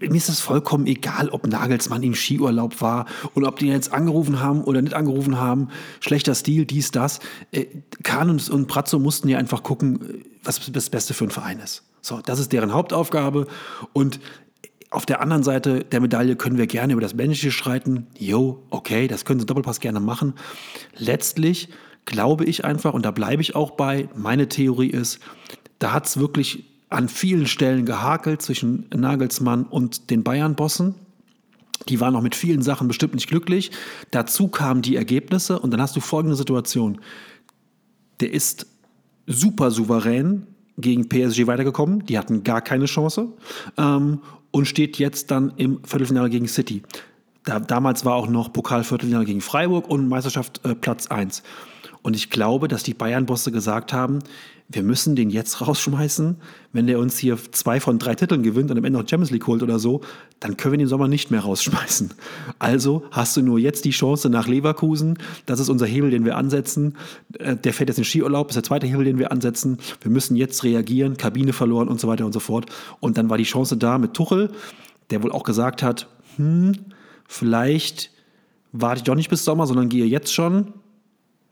mir ist es vollkommen egal, ob Nagelsmann im Skiurlaub war und ob die jetzt angerufen haben oder nicht angerufen haben. Schlechter Stil, dies, das. Äh, Kahn und, und Pratzo mussten ja einfach gucken, was das Beste für einen Verein ist. So, das ist deren Hauptaufgabe. Und auf der anderen Seite der Medaille können wir gerne über das Menschliche streiten. Jo, okay, das können sie Doppelpass gerne machen. Letztlich glaube ich einfach, und da bleibe ich auch bei, meine Theorie ist, da hat es wirklich an vielen Stellen gehakelt zwischen Nagelsmann und den Bayern-Bossen. Die waren auch mit vielen Sachen bestimmt nicht glücklich. Dazu kamen die Ergebnisse und dann hast du folgende Situation. Der ist super souverän gegen PSG weitergekommen. Die hatten gar keine Chance. Ähm, und steht jetzt dann im Viertelfinale gegen City. Da, damals war auch noch Pokalviertelfinale gegen Freiburg und Meisterschaft äh, Platz 1. Und ich glaube, dass die Bayern-Bosse gesagt haben, wir müssen den jetzt rausschmeißen. Wenn der uns hier zwei von drei Titeln gewinnt und am Ende noch Champions League holt oder so, dann können wir den Sommer nicht mehr rausschmeißen. Also hast du nur jetzt die Chance nach Leverkusen. Das ist unser Hebel, den wir ansetzen. Äh, der fährt jetzt in Skiurlaub, ist der zweite Hebel, den wir ansetzen. Wir müssen jetzt reagieren, Kabine verloren und so weiter und so fort. Und dann war die Chance da mit Tuchel, der wohl auch gesagt hat, hm, vielleicht warte ich doch nicht bis Sommer, sondern gehe jetzt schon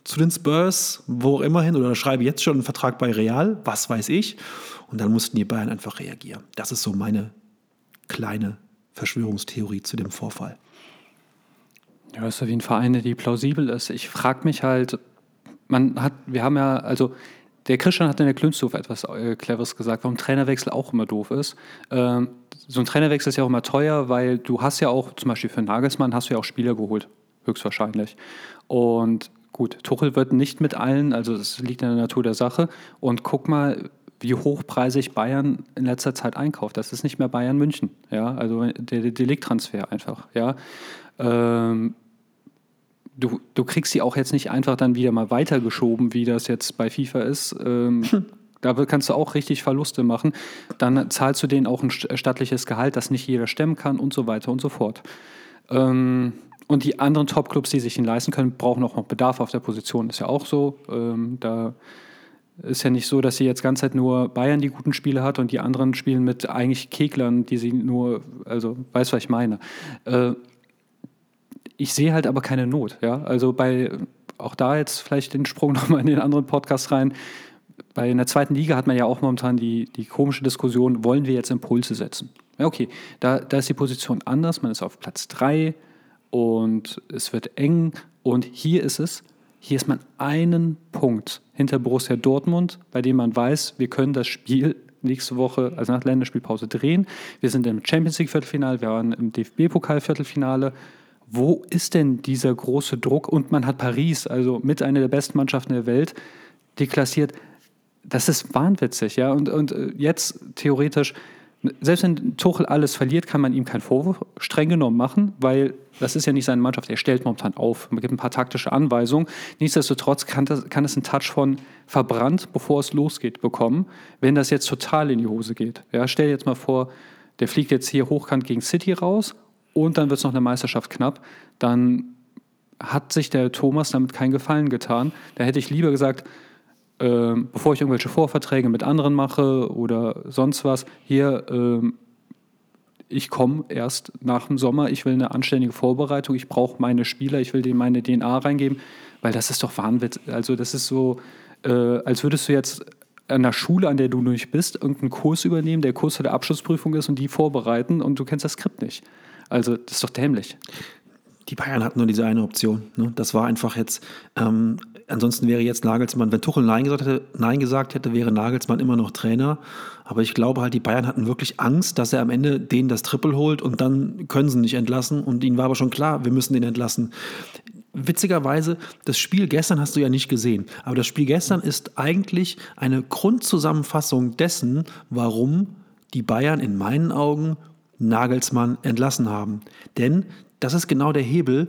zu den Spurs, wo auch immer oder schreibe jetzt schon einen Vertrag bei Real, was weiß ich. Und dann mussten die Bayern einfach reagieren. Das ist so meine kleine Verschwörungstheorie zu dem Vorfall. Ja, das ist auf jeden Fall eine, die plausibel ist. Ich frage mich halt, man hat, wir haben ja, also der Christian hat in der Klünsthof etwas äh, Cleveres gesagt, warum Trainerwechsel auch immer doof ist. Ähm, so ein Trainerwechsel ist ja auch immer teuer, weil du hast ja auch, zum Beispiel für Nagelsmann, hast du ja auch Spieler geholt, höchstwahrscheinlich. Und Gut, Tuchel wird nicht mit allen, also das liegt in der Natur der Sache. Und guck mal, wie hochpreisig Bayern in letzter Zeit einkauft. Das ist nicht mehr Bayern München, ja, also der, der Deliktransfer einfach, ja. Ähm, du, du kriegst sie auch jetzt nicht einfach dann wieder mal weitergeschoben, wie das jetzt bei FIFA ist. Ähm, hm. Da kannst du auch richtig Verluste machen. Dann zahlst du denen auch ein stattliches Gehalt, das nicht jeder stemmen kann und so weiter und so fort. Ähm, und die anderen Top-Clubs, die sich ihn leisten können, brauchen auch noch Bedarf auf der Position. Ist ja auch so. Ähm, da ist ja nicht so, dass sie jetzt ganz Zeit nur Bayern die guten Spiele hat und die anderen spielen mit eigentlich Keglern, die sie nur, also weißt du, was ich meine. Äh, ich sehe halt aber keine Not. Ja? Also bei, auch da jetzt vielleicht den Sprung nochmal in den anderen Podcast rein. Bei einer zweiten Liga hat man ja auch momentan die, die komische Diskussion, wollen wir jetzt Impulse setzen? Ja, okay, da, da ist die Position anders. Man ist auf Platz 3, und es wird eng. Und hier ist es, hier ist man einen Punkt hinter Borussia Dortmund, bei dem man weiß, wir können das Spiel nächste Woche, also nach Länderspielpause, drehen. Wir sind im Champions League Viertelfinale, wir waren im DFB-Pokal Viertelfinale. Wo ist denn dieser große Druck? Und man hat Paris, also mit einer der besten Mannschaften der Welt, deklassiert. Das ist wahnwitzig, ja. Und, und äh, jetzt theoretisch selbst wenn Tuchel alles verliert, kann man ihm keinen Vorwurf streng genommen machen, weil das ist ja nicht seine Mannschaft. Er stellt momentan auf. Man gibt ein paar taktische Anweisungen. Nichtsdestotrotz kann, das, kann es einen Touch von verbrannt, bevor es losgeht, bekommen, wenn das jetzt total in die Hose geht. Ja, stell dir jetzt mal vor, der fliegt jetzt hier hochkant gegen City raus und dann wird es noch eine Meisterschaft knapp. Dann hat sich der Thomas damit keinen Gefallen getan. Da hätte ich lieber gesagt, ähm, bevor ich irgendwelche Vorverträge mit anderen mache oder sonst was, hier, ähm, ich komme erst nach dem Sommer, ich will eine anständige Vorbereitung, ich brauche meine Spieler, ich will denen meine DNA reingeben, weil das ist doch Wahnwitz. Also das ist so, äh, als würdest du jetzt an der Schule, an der du nicht bist, irgendeinen Kurs übernehmen, der Kurs für der Abschlussprüfung ist und die vorbereiten und du kennst das Skript nicht. Also das ist doch dämlich. Die Bayern hatten nur diese eine Option. Ne? Das war einfach jetzt ähm, ansonsten wäre jetzt Nagelsmann, wenn Tuchel Nein gesagt, hätte, Nein gesagt hätte, wäre Nagelsmann immer noch Trainer. Aber ich glaube halt, die Bayern hatten wirklich Angst, dass er am Ende denen das Triple holt und dann können sie ihn nicht entlassen. Und ihnen war aber schon klar, wir müssen den entlassen. Witzigerweise, das Spiel gestern hast du ja nicht gesehen, aber das Spiel gestern ist eigentlich eine Grundzusammenfassung dessen, warum die Bayern in meinen Augen Nagelsmann entlassen haben. Denn das ist genau der Hebel.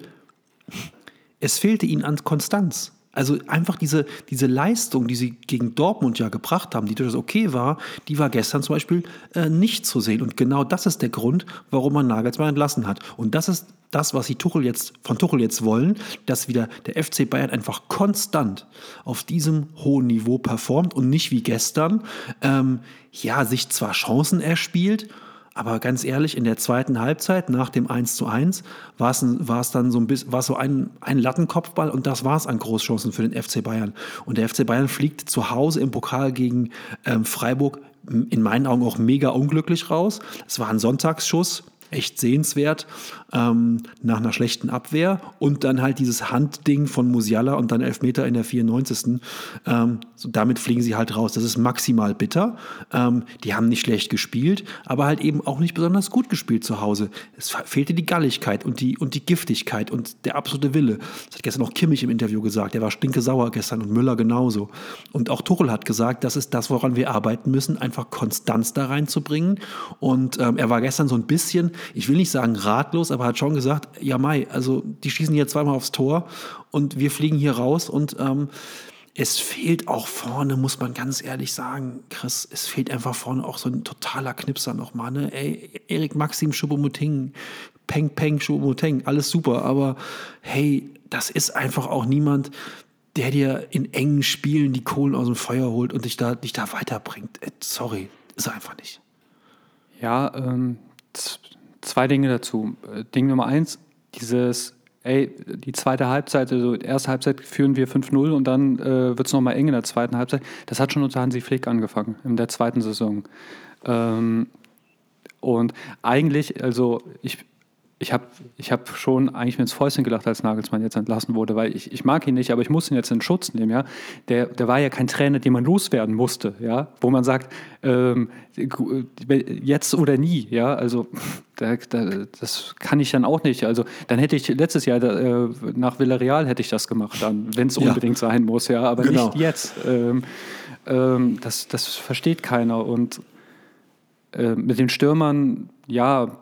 Es fehlte ihnen an Konstanz. Also einfach diese, diese Leistung, die sie gegen Dortmund ja gebracht haben, die durchaus okay war, die war gestern zum Beispiel äh, nicht zu sehen. Und genau das ist der Grund, warum man Nagelsmann entlassen hat. Und das ist das, was sie Tuchel jetzt, von Tuchel jetzt wollen, dass wieder der FC Bayern einfach konstant auf diesem hohen Niveau performt und nicht wie gestern, ähm, ja, sich zwar Chancen erspielt, aber ganz ehrlich, in der zweiten Halbzeit nach dem 1 zu 1 war es, dann so ein bisschen, so ein, ein Lattenkopfball und das war es an Großchancen für den FC Bayern. Und der FC Bayern fliegt zu Hause im Pokal gegen ähm, Freiburg in meinen Augen auch mega unglücklich raus. Es war ein Sonntagsschuss echt sehenswert ähm, nach einer schlechten Abwehr und dann halt dieses Handding von Musiala und dann Elfmeter in der 94. Ähm, so damit fliegen sie halt raus. Das ist maximal bitter. Ähm, die haben nicht schlecht gespielt, aber halt eben auch nicht besonders gut gespielt zu Hause. Es fehlte die Galligkeit und die, und die Giftigkeit und der absolute Wille. Das hat gestern auch Kimmich im Interview gesagt. Der war stinke sauer gestern und Müller genauso. Und auch Tuchel hat gesagt, das ist das, woran wir arbeiten müssen, einfach Konstanz da reinzubringen. Und ähm, er war gestern so ein bisschen ich will nicht sagen ratlos, aber hat schon gesagt, ja Mai, also die schießen hier zweimal aufs Tor und wir fliegen hier raus und ähm, es fehlt auch vorne, muss man ganz ehrlich sagen, Chris, es fehlt einfach vorne auch so ein totaler Knipser nochmal. Ne? Erik Maxim Schubomuteng, Peng Peng Schubomuteng, alles super, aber hey, das ist einfach auch niemand, der dir in engen Spielen die Kohlen aus dem Feuer holt und dich da, dich da weiterbringt. Äh, sorry, ist er einfach nicht. Ja, ähm, zwei Dinge dazu. Äh, Ding Nummer eins, dieses, ey, die zweite Halbzeit, also erste Halbzeit führen wir 5-0 und dann äh, wird es nochmal eng in der zweiten Halbzeit. Das hat schon unter Hansi Flick angefangen, in der zweiten Saison. Ähm, und eigentlich, also ich, ich habe ich hab schon eigentlich mir ins Fäustchen gelacht, als Nagelsmann jetzt entlassen wurde, weil ich, ich mag ihn nicht, aber ich muss ihn jetzt in Schutz nehmen. Ja? Der, der war ja kein Trainer, den man loswerden musste, ja? wo man sagt, ähm, jetzt oder nie. Ja? Also da, da, das kann ich dann auch nicht. Also dann hätte ich letztes Jahr äh, nach Villarreal hätte ich das gemacht, wenn es unbedingt ja. sein muss, ja, aber genau. nicht jetzt. Ähm, ähm, das, das versteht keiner. Und äh, mit den Stürmern, ja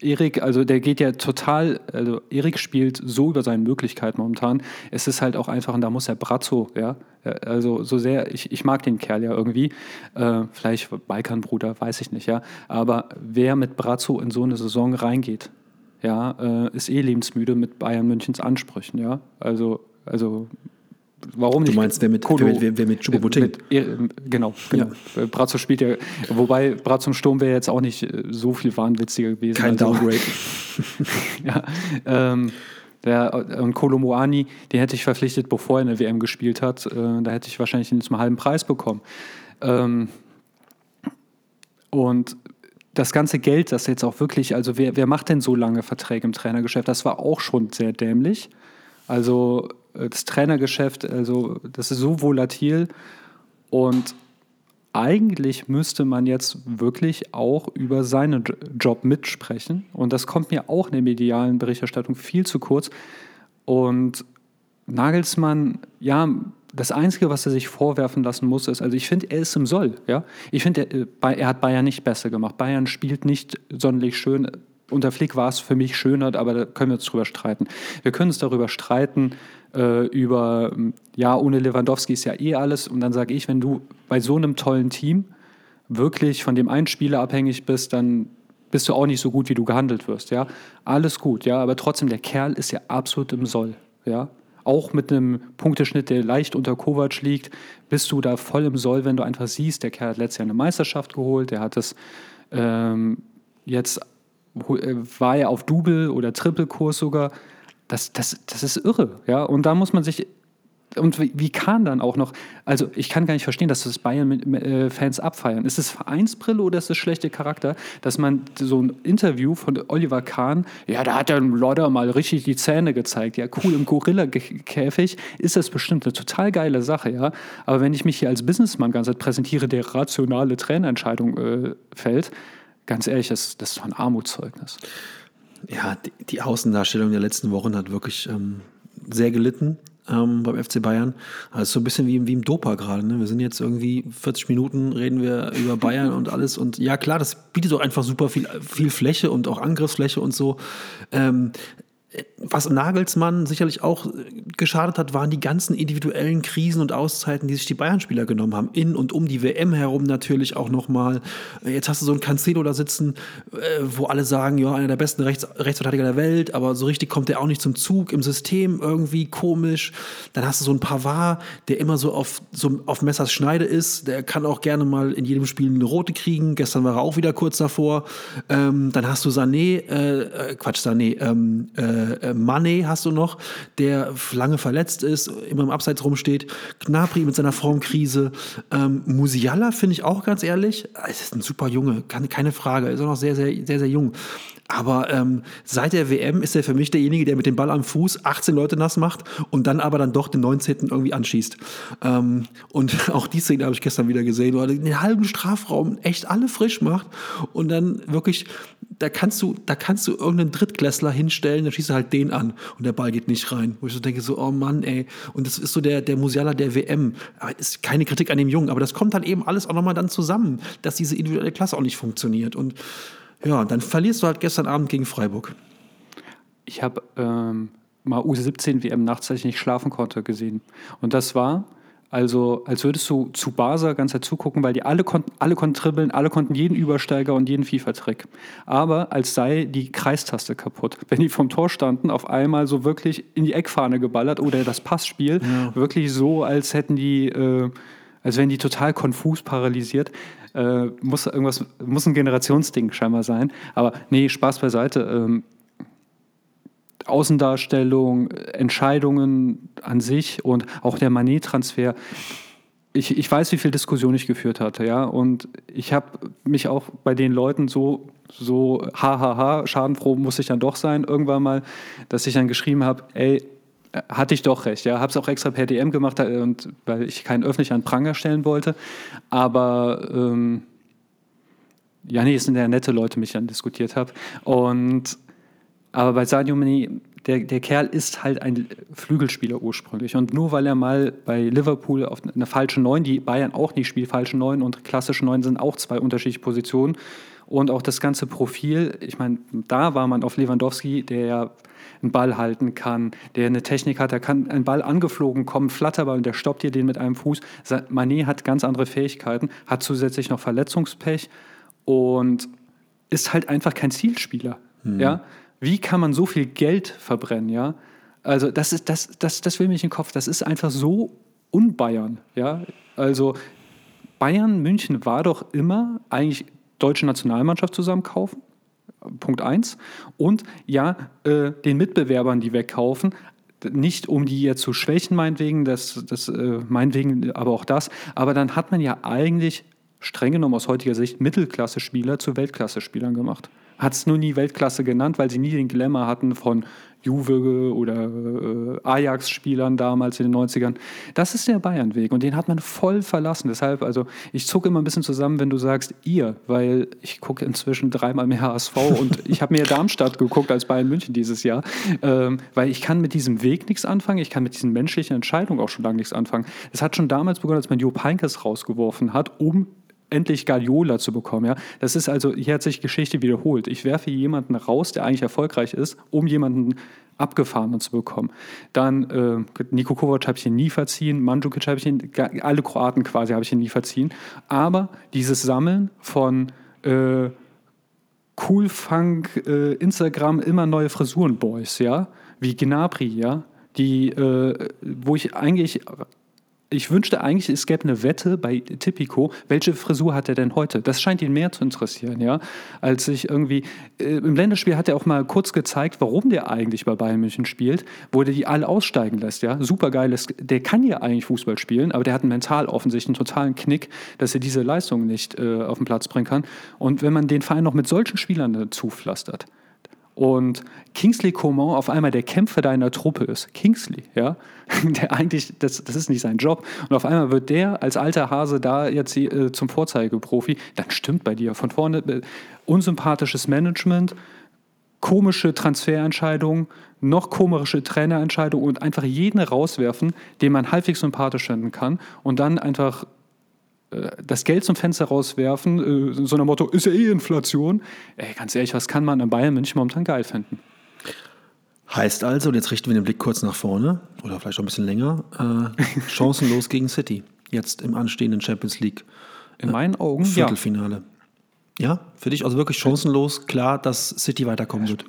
Erik, also der geht ja total, also Erik spielt so über seine Möglichkeiten momentan. Es ist halt auch einfach, und da muss er Brazzo, ja, also so sehr, ich, ich mag den Kerl ja irgendwie, äh, vielleicht Balkanbruder, weiß ich nicht, ja, aber wer mit Brazzo in so eine Saison reingeht, ja, äh, ist eh lebensmüde mit Bayern Münchens Ansprüchen, ja, also, also warum nicht? Du meinst, wer mit, Kolo, wer, wer, wer mit Choupo-Moting? Genau, genau. Ja. Brazzo spielt ja, wobei Brazzo im Sturm wäre jetzt auch nicht äh, so viel wahnwitziger gewesen. Kein also, Downgrade. ja, ähm, der, und Kolo Moani, den hätte ich verpflichtet, bevor er in der WM gespielt hat. Äh, da hätte ich wahrscheinlich den zum halben Preis bekommen. Ähm, und das ganze Geld, das jetzt auch wirklich, also wer, wer macht denn so lange Verträge im Trainergeschäft? Das war auch schon sehr dämlich. Also äh, das Trainergeschäft, also das ist so volatil und eigentlich müsste man jetzt wirklich auch über seinen Job mitsprechen. Und das kommt mir auch in der medialen Berichterstattung viel zu kurz. Und Nagelsmann, ja, das Einzige, was er sich vorwerfen lassen muss, ist, also ich finde, er ist im Soll. Ja? Ich finde, er, er, hat Bayern nicht besser gemacht. Bayern spielt nicht sonderlich schön unter Flick war es für mich schöner, aber da können wir uns drüber streiten. Wir können uns darüber streiten, äh, über, ja, ohne Lewandowski ist ja eh alles. Und dann sage ich, wenn du bei so einem tollen Team wirklich von dem einen Spieler abhängig bist, dann bist du auch nicht so gut, wie du gehandelt wirst. Ja, alles gut, ja, aber trotzdem, der Kerl ist ja absolut im Soll. Ja, auch mit einem Punkteschnitt, der leicht unter Kovac liegt, bist du da voll im Soll, wenn du einfach siehst, der Kerl hat letztes Jahr eine Meisterschaft geholt, der hat es ähm, jetzt war er auf Double- oder Triple-Kurs sogar. Das, das, das ist irre. Ja? Und da muss man sich. Und wie, wie kann dann auch noch, also ich kann gar nicht verstehen, dass das Bayern-Fans abfeiern. Ist es Vereinsbrille oder ist es schlechter Charakter, dass man so ein Interview von Oliver Kahn, ja, da hat der Lodder mal richtig die Zähne gezeigt. Ja, cool, im Gorilla-Käfig ist das bestimmt eine total geile Sache, ja. Aber wenn ich mich hier als Businessman ganz präsentiere, der rationale Trainerentscheidung äh, fällt, ganz ehrlich, das, das ist ein Armutszeugnis. Ja, die, die Außendarstellung der letzten Wochen hat wirklich ähm, sehr gelitten ähm, beim FC Bayern. Also so ein bisschen wie, wie im Dopa gerade. Ne? Wir sind jetzt irgendwie 40 Minuten, reden wir über Bayern und alles. Und ja, klar, das bietet doch einfach super viel, viel Fläche und auch Angriffsfläche und so. Ähm, was Nagelsmann sicherlich auch geschadet hat, waren die ganzen individuellen Krisen und Auszeiten, die sich die Bayern-Spieler genommen haben. In und um die WM herum natürlich auch nochmal. Jetzt hast du so einen Cancelo da sitzen, äh, wo alle sagen, ja, einer der besten Rechts Rechtsverteidiger der Welt, aber so richtig kommt der auch nicht zum Zug im System, irgendwie komisch. Dann hast du so einen Pavard, der immer so auf, so auf Messers Schneide ist. Der kann auch gerne mal in jedem Spiel eine rote kriegen. Gestern war er auch wieder kurz davor. Ähm, dann hast du Sané, äh, äh Quatsch, Sané, ähm, äh, äh, Money hast du noch, der lange verletzt ist, immer im Abseits rumsteht. Gnabry mit seiner Formkrise. Ähm, Musiala finde ich auch ganz ehrlich, es ist ein super Junge, keine Frage, ist auch noch sehr, sehr, sehr, sehr jung. Aber ähm, seit der WM ist er für mich derjenige, der mit dem Ball am Fuß 18 Leute nass macht und dann aber dann doch den 19. irgendwie anschießt. Ähm, und auch die Szene habe ich gestern wieder gesehen, wo er den halben Strafraum echt alle frisch macht und dann wirklich, da kannst du, da kannst du irgendeinen Drittklässler hinstellen, dann schießt er halt den an und der Ball geht nicht rein. Wo ich so denke, so, oh Mann, ey. Und das ist so der, der Musiala der WM. Ist keine Kritik an dem Jungen, aber das kommt dann eben alles auch nochmal dann zusammen, dass diese individuelle Klasse auch nicht funktioniert. Und Ja, dann verlierst du halt gestern Abend gegen Freiburg. Ich habe ähm, mal U17 WM nachts, als ich nicht schlafen konnte, gesehen. Und das war, also, als würdest du zu Barca ganz Zeit zugucken, weil die alle konnten, alle konnten dribbeln, alle konnten jeden Übersteiger und jeden FIFA-Trick. Aber als sei die Kreistaste kaputt. Wenn die vom Tor standen, auf einmal so wirklich in die Eckfahne geballert oder das Passspiel, ja. wirklich so, als hätten die, äh, als wären die total konfus paralysiert. Äh, muss irgendwas, muss ein Generationsding scheinbar sein. Aber nee, Spaß beiseite. Ähm, Außendarstellung, Entscheidungen an sich und auch der Manet-Transfer. Ich, ich weiß, wie viel Diskussion ich geführt hatte, ja, und ich habe mich auch bei den Leuten so, so, hahaha, schadenfroh muss ich dann doch sein, irgendwann mal, dass ich dann geschrieben habe, ey, hatte ich doch recht, ja, habe es auch extra per DM gemacht, äh, und, weil ich keinen öffentlich an Pranger stellen wollte, aber ähm, ja, nee, es sind ja nette Leute, mich dann diskutiert habe. Und aber bei Sadio Mane, der, der Kerl ist halt ein Flügelspieler ursprünglich. Und nur weil er mal bei Liverpool auf eine falsche Neun, die Bayern auch nicht spielt, falsche Neun und klassische Neun sind auch zwei unterschiedliche Positionen. Und auch das ganze Profil, ich meine, da war man auf Lewandowski, der ja einen Ball halten kann, der eine Technik hat, der kann ein Ball angeflogen kommen, Flatterball und der stoppt dir den mit einem Fuß. Mané hat ganz andere Fähigkeiten, hat zusätzlich noch Verletzungspech und ist halt einfach kein Zielspieler. Mhm. Ja, wie kann man so viel Geld verbrennen, ja? Also das ist, das, das, das will mich in den Kopf. Das ist einfach so unbayern, ja? Also Bayern München war doch immer eigentlich deutsche Nationalmannschaft zusammenkaufen. Punkt eins. Und ja, äh, den Mitbewerbern, die wegkaufen, nicht um die jetzt zu schwächen, meinetwegen, das, das, äh, meinetwegen, aber auch das. Aber dann hat man ja eigentlich streng genommen aus heutiger Sicht Mittelklasse-Spieler zu Weltklasse-Spielern gemacht hat es nur nie Weltklasse genannt, weil sie nie den Glamour hatten von Juve oder äh, Ajax-Spielern damals in den 90ern. Das ist der Bayern-Weg und den hat man voll verlassen. Deshalb, also ich zucke immer ein bisschen zusammen, wenn du sagst ihr, weil ich gucke inzwischen dreimal mehr HSV und ich habe mehr Darmstadt geguckt als Bayern München dieses Jahr, ähm, weil ich kann mit diesem Weg nichts anfangen, ich kann mit diesen menschlichen Entscheidungen auch schon lange nichts anfangen. Es hat schon damals begonnen, als man Jo Heinkes rausgeworfen hat, um endlich Guardiola zu bekommen. Ja? Das ist also, hier hat sich Geschichte wiederholt. Ich werfe jemanden raus, der eigentlich erfolgreich ist, um jemanden abgefahren zu bekommen. Dann äh, Niko Kovac habe ich ihn nie verziehen, Mandzukic habe ich ihn, alle Kroaten quasi habe ich ihn nie verziehen. Aber dieses Sammeln von äh, Cool Funk, äh, Instagram, immer neue Frisuren-Boys, ja, wie Gnabry, ja, die, äh, wo ich eigentlich ich wünschte eigentlich, es gäbe eine Wette bei Tipico, welche Frisur hat er denn heute? Das scheint ihn mehr zu interessieren, ja, als ich irgendwie, äh, im Länderspiel hat er auch mal kurz gezeigt, warum der eigentlich bei Bayern München spielt, wo der die alle aussteigen lässt, ja, super geiles, der kann ja eigentlich Fußball spielen, aber der hat mental offensichtlich einen totalen Knick, dass er diese Leistung nicht äh, auf den Platz bringen kann. Und wenn man den Verein noch mit solchen Spielern äh, zupflastert, und Kingsley Coman auf einmal der Kämpfer deiner Truppe ist. Kingsley, ja, der eigentlich, das, das ist nicht sein Job. Und auf einmal wird der als alter Hase da jetzt äh, zum Vorzeigeprofi. Dann stimmt bei dir von vorne äh, unsympathisches Management, komische Transferentscheidungen, noch komische Trainerentscheidungen und einfach jeden rauswerfen, den man halbwegs sympathisch finden kann und dann einfach das Geld zum Fenster rauswerfen, äh, so ein Motto, ist ja eh Inflation. Ey, ganz ehrlich, was kann man an Bayern München momentan geil finden? Heißt also, und jetzt richten wir den Blick kurz nach vorne, oder vielleicht auch ein bisschen länger, äh, chancenlos gegen City, jetzt im anstehenden Champions League. In meinen Augen, Viertelfinale. Ja. ja, für dich also wirklich chancenlos, klar, dass City weiterkommen wird.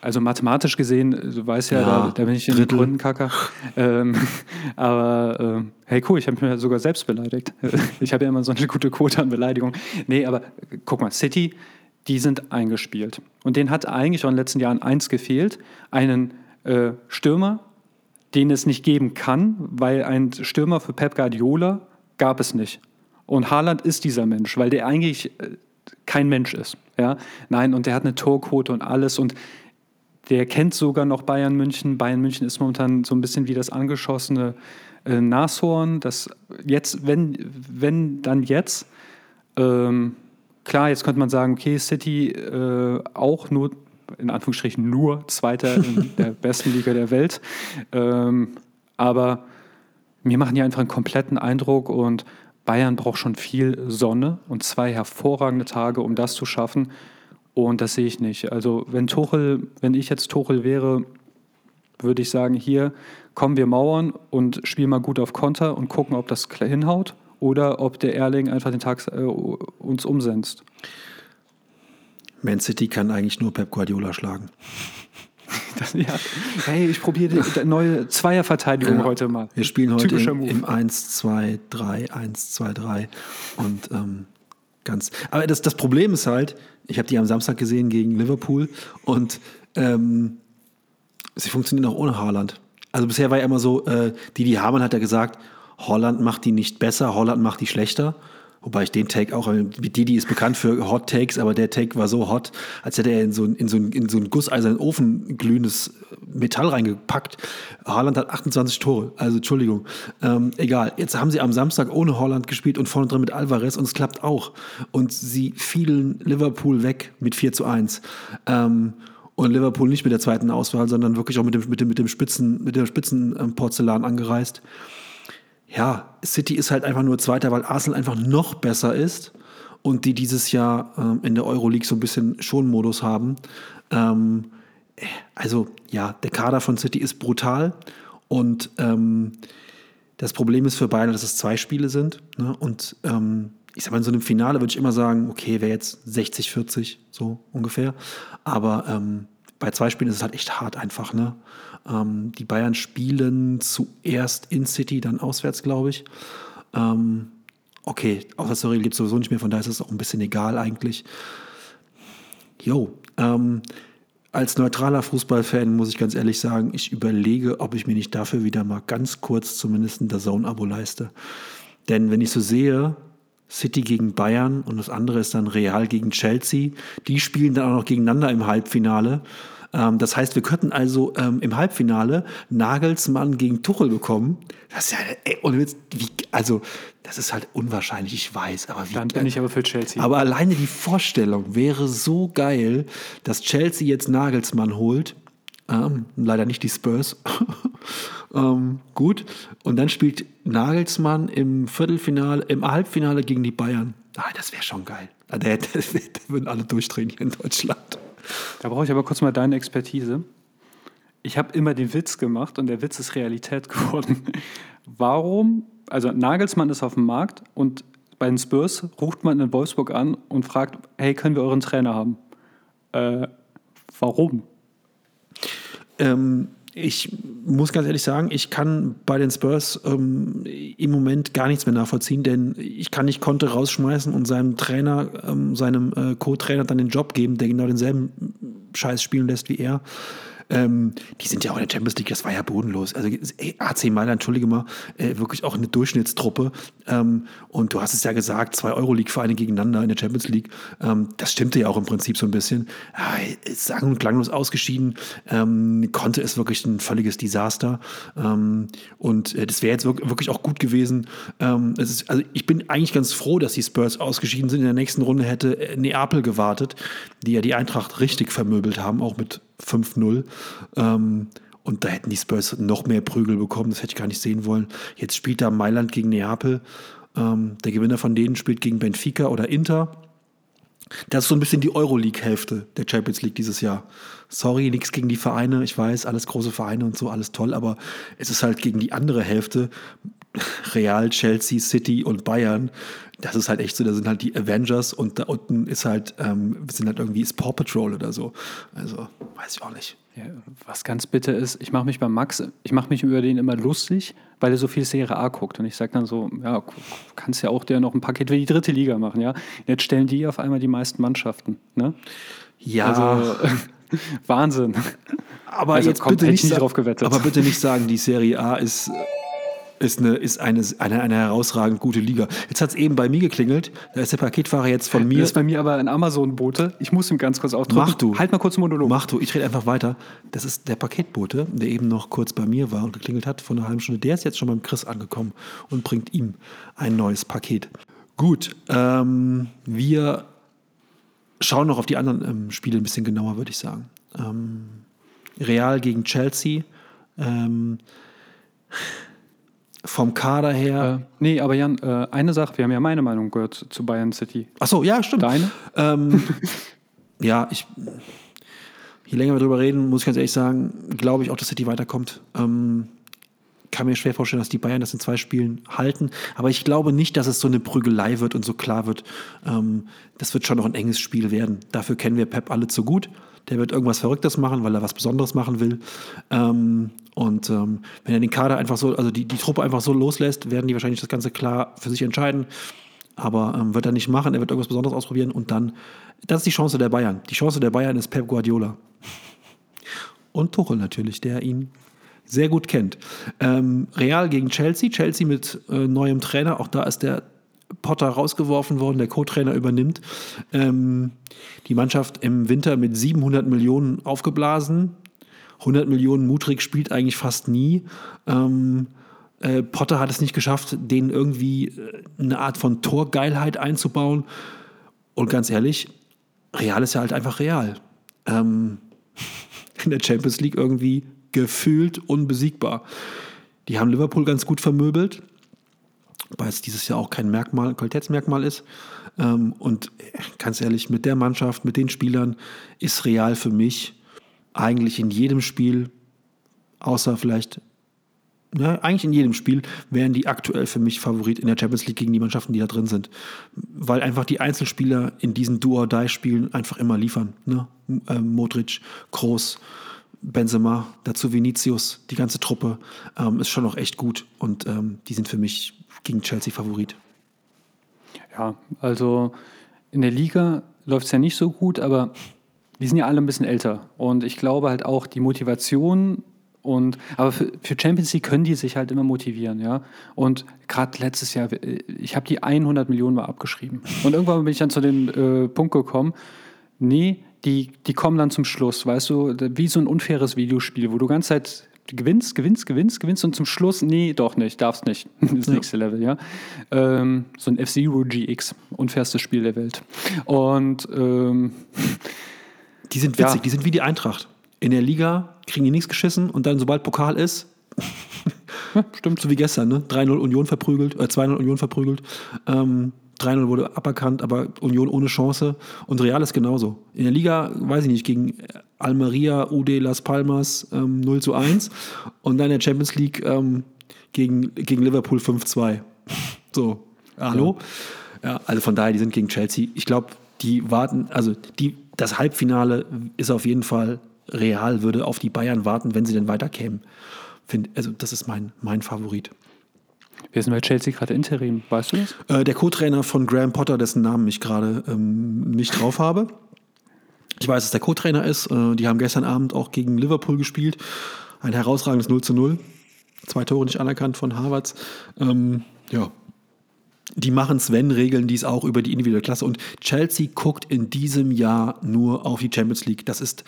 Also mathematisch gesehen, du weißt ja, ja da, da, bin ich in den Gründenkacker. ähm, aber äh, hey cool, ich habe mich sogar selbst beleidigt. ich habe ja immer so eine gute Quote an Beleidigung. Nee, aber guck mal, City, die sind eingespielt. Und denen hat eigentlich auch in den letzten Jahren eins gefehlt, einen äh, Stürmer, den es nicht geben kann, weil ein Stürmer für Pep Guardiola gab es nicht. Und Haaland ist dieser Mensch, weil der eigentlich äh, kein Mensch ist. Ja? Nein, und der hat eine Torquote und alles. Und der kennt sogar noch Bayern München. Bayern München ist momentan so ein bisschen wie das angeschossene äh, Nashorn. Das jetzt, wenn, wenn dann jetzt. Ähm, klar, jetzt könnte man sagen, okay, City äh, auch nur, in Anführungsstrichen nur Zweiter in der besten Liga der Welt. Ähm, aber mir machen die einfach einen kompletten Eindruck und Bayern braucht schon viel Sonne und zwei hervorragende Tage, um das zu schaffen. Und das sehe ich nicht. Also wenn Tuchel, wenn ich jetzt Tuchel wäre, würde ich sagen, hier kommen wir mauern und spielen mal gut auf Konter und gucken, ob das hinhaut oder ob der Erling einfach den Tag äh, uns umsetzt. Man City kann eigentlich nur Pep Guardiola schlagen. Das, ja. Hey, ich probiere die neue Zweierverteidigung ja, heute mal. Wir spielen heute im, im 1, 2, 3, 1, 2, 3 und ähm, ganz. Aber das, das Problem ist halt, ich habe die am Samstag gesehen gegen Liverpool und ähm, sie funktionieren auch ohne Haaland. Also bisher war ja immer so, äh, Didi Hamann hat ja gesagt, Holland macht die nicht besser, Holland macht die schlechter. Wobei ich den Take auch, Didi ist bekannt für Hot Takes, aber der Take war so hot, als hätte er in so, in so, in so einen gusseisernen Ofen glühendes Metall reingepackt. Haaland hat 28 Tore, also Entschuldigung. Ähm, egal, jetzt haben sie am Samstag ohne Holland gespielt und vorne drin mit Alvarez und es klappt auch. Und sie fielen Liverpool weg mit 4 zu 1. Ähm, und Liverpool nicht mit der zweiten Auswahl, sondern wirklich auch mit dem, mit dem, mit dem Spitzen, mit der Spitzenporzellan angereist ja, City ist halt einfach nur Zweiter, weil Arsenal einfach noch besser ist und die dieses Jahr ähm, in der Euroleague so ein bisschen Schonmodus haben. Ähm, also ja, der Kader von City ist brutal und ähm, das Problem ist für beide, dass es zwei Spiele sind. Ne? Und ähm, ich sag mal, in so einem Finale würde ich immer sagen, okay, wäre jetzt 60, 40, so ungefähr. Aber ähm, bei zwei Spielen ist es halt echt hart einfach, ne? Ähm, die Bayern spielen zuerst in City, dann auswärts, glaube ich. Ähm, okay, Auswärtsregel gibt es sowieso nicht mehr, von daher ist es auch ein bisschen egal eigentlich. Jo, ähm, als neutraler Fußballfan muss ich ganz ehrlich sagen, ich überlege, ob ich mir nicht dafür wieder mal ganz kurz zumindest ein Zone-Abo leiste. Denn wenn ich so sehe, City gegen Bayern und das andere ist dann Real gegen Chelsea, die spielen dann auch noch gegeneinander im Halbfinale. Ähm, das heißt, wir könnten also ähm, im Halbfinale Nagelsmann gegen Tuchel bekommen. Das ist ja, ey, ohne Witz, wie, also, das ist halt unwahrscheinlich, ich weiß. Aber wie, Dann bin ich aber für Chelsea. Aber alleine die Vorstellung wäre so geil, dass Chelsea jetzt Nagelsmann holt. Ähm, leider nicht die Spurs. ähm, gut. Und dann spielt Nagelsmann im Viertelfinale, im Halbfinale gegen die Bayern. Ah, das wäre schon geil. Da, da, da, würden alle durchdrehen hier in Deutschland. Da brauche ich aber kurz mal deine Expertise. Ich habe immer den Witz gemacht und der Witz ist Realität geworden. Warum, also Nagelsmann ist auf dem Markt und bei den Spurs ruft man in Wolfsburg an und fragt, hey, können wir euren Trainer haben? Äh, warum? Ähm, ich muss ganz ehrlich sagen, ich kann bei den Spurs ähm, im Moment gar nichts mehr nachvollziehen, denn ich kann nicht Conte rausschmeißen und seinem Trainer, ähm, seinem äh, Co-Trainer dann den Job geben, der genau denselben Scheiß spielen lässt wie er. Ähm, die sind ja auch in der Champions League, das war ja bodenlos. Also ey, AC Mailand, entschuldige mal, äh, wirklich auch eine Durchschnittstruppe. Ähm, und du hast es ja gesagt, zwei Euroleague-Vereine gegeneinander in der Champions League. Ähm, das stimmte ja auch im Prinzip so ein bisschen. Äh, sang und klanglos ausgeschieden. Ähm, konnte es wirklich ein völliges Desaster. Ähm, und äh, das wäre jetzt wirklich auch gut gewesen. Ähm, ist, also ich bin eigentlich ganz froh, dass die Spurs ausgeschieden sind. In der nächsten Runde hätte äh, Neapel gewartet, die ja die Eintracht richtig vermöbelt haben, auch mit 5-0. Ähm, und da hätten die Spurs noch mehr Prügel bekommen. Das hätte ich gar nicht sehen wollen. Jetzt spielt da Mailand gegen Neapel. Ähm, der Gewinner von denen spielt gegen Benfica oder Inter. Das ist so ein bisschen die Euroleague-Hälfte der Champions League dieses Jahr. Sorry, nichts gegen die Vereine. Ich weiß, alles große Vereine und so, alles toll. Aber es ist halt gegen die andere Hälfte. Real, Chelsea, City und Bayern das ist halt echt so, da sind halt die Avengers und da unten ist halt, ähm, sind halt irgendwie ist Paw Patrol oder so. Also, weiß ich auch nicht. Ja, was ganz bitter ist, ich mache mich bei Max, ich mache mich über den immer lustig, weil er so viel Serie A guckt. Und ich sage dann so, ja, kannst ja auch der noch ein Paket für die dritte Liga machen, ja. Jetzt stellen die auf einmal die meisten Mannschaften, ne? Ja. Also, Wahnsinn. Aber also, jetzt kommt, bitte nicht, nicht drauf gewettet. Aber bitte nicht sagen, die Serie A ist ist eine, ist eine, eine, eine herausragend gute Liga. Jetzt hat es eben bei mir geklingelt. Da ist der Paketfahrer jetzt von mir. Das ist bei mir aber ein Amazon-Bote. Ich muss ihm ganz kurz aufdrücken. Mach du. Halt mal kurz einen Monolog. Mach du. Ich rede einfach weiter. Das ist der Paketbote, der eben noch kurz bei mir war und geklingelt hat vor einer halben Stunde. Der ist jetzt schon beim Chris angekommen und bringt ihm ein neues Paket. Gut. Ähm, wir schauen noch auf die anderen ähm, Spiele ein bisschen genauer, würde ich sagen. Ähm, Real gegen Chelsea. Ähm, vom Kader her. Äh, nee, aber Jan, äh, eine Sache, wir haben ja meine Meinung gehört zu Bayern City. Ach so, ja, stimmt. Deine? Ähm, ja, ich, je länger wir darüber reden, muss ich ganz ehrlich sagen, glaube ich auch, dass City weiterkommt. Ähm, kann mir schwer vorstellen, dass die Bayern das in zwei Spielen halten. Aber ich glaube nicht, dass es so eine Prügelei wird und so klar wird. Ähm, das wird schon noch ein enges Spiel werden. Dafür kennen wir Pep alle zu gut. Der wird irgendwas Verrücktes machen, weil er was Besonderes machen will. Ähm, und ähm, wenn er den Kader einfach so, also die, die Truppe einfach so loslässt, werden die wahrscheinlich das Ganze klar für sich entscheiden. Aber ähm, wird er nicht machen, er wird irgendwas Besonderes ausprobieren und dann, das ist die Chance der Bayern. Die Chance der Bayern ist Pep Guardiola. Und Tuchel natürlich, der ihn sehr gut kennt. Ähm, Real gegen Chelsea, Chelsea mit äh, neuem Trainer, auch da ist der Potter rausgeworfen worden, der Co-Trainer übernimmt. Ähm, die Mannschaft im Winter mit 700 Millionen aufgeblasen. 100 Millionen Mutrig spielt eigentlich fast nie. Ähm, äh, Potter hat es nicht geschafft, denen irgendwie äh, eine Art von Torgeilheit einzubauen. Und ganz ehrlich, Real ist ja halt einfach real. Ähm, in der Champions League irgendwie gefühlt unbesiegbar. Die haben Liverpool ganz gut vermöbelt, weil es dieses Jahr auch kein Merkmal, Qualitätsmerkmal ist. Ähm, und ganz ehrlich, mit der Mannschaft, mit den Spielern ist Real für mich eigentlich in jedem Spiel, außer vielleicht, ja, eigentlich in jedem Spiel, wären die aktuell für mich Favorit in der Champions League gegen die Mannschaften, die da drin sind. Weil einfach die Einzelspieler in diesen Do-or-Die-Spielen einfach immer liefern. Ne? Ähm, Modric, Kroos, Benzema, dazu Vinicius, die ganze Truppe ähm, ist schon noch echt gut und ähm, die sind für mich gegen Chelsea Favorit. Ja, also in der Liga läuft es ja nicht so gut, aber die sind ja alle ein bisschen älter und ich glaube halt auch die Motivation und aber für, für Champions League können die sich halt immer motivieren, ja. Und gerade letztes Jahr, ich habe die 100 Millionen mal abgeschrieben und irgendwann bin ich dann zu dem äh, Punkt gekommen, nee, die, die kommen dann zum Schluss, weißt du, wie so ein unfaires Videospiel, wo du ganze Zeit gewinnst, gewinnst, gewinnst, gewinnst und zum Schluss, nee, doch nicht, darfst nicht. Das ja. nächste Level, ja. Ähm, so ein F-Zero GX, unfairstes Spiel der Welt. Und ähm, die sind witzig, ja. die sind wie die Eintracht. In der Liga kriegen die nichts geschissen und dann, sobald Pokal ist, ja, stimmt. So wie gestern, ne? 3-0 Union verprügelt, äh, 2-0 Union verprügelt. Ähm, 3-0 wurde aberkannt, aber Union ohne Chance. Und Real ist genauso. In der Liga, weiß ich nicht, gegen Almeria, UD Las Palmas ähm, 0 zu 1 und dann in der Champions League ähm, gegen, gegen Liverpool 5-2. So, hallo? Ja. ja, also von daher, die sind gegen Chelsea. Ich glaube, die warten, also die, das Halbfinale ist auf jeden Fall real, würde auf die Bayern warten, wenn sie denn weiterkämen. Find, also das ist mein, mein Favorit. Wer ist denn bei Chelsea gerade Interim? Weißt du das? Äh, der Co-Trainer von Graham Potter, dessen Namen ich gerade ähm, nicht drauf habe. Ich weiß, dass der Co-Trainer ist. Äh, die haben gestern Abend auch gegen Liverpool gespielt. Ein herausragendes 0 zu 0. Zwei Tore nicht anerkannt von Harvards. Ähm, ja. Die machen Sven, regeln dies auch über die individuelle Klasse. Und Chelsea guckt in diesem Jahr nur auf die Champions League. Das ist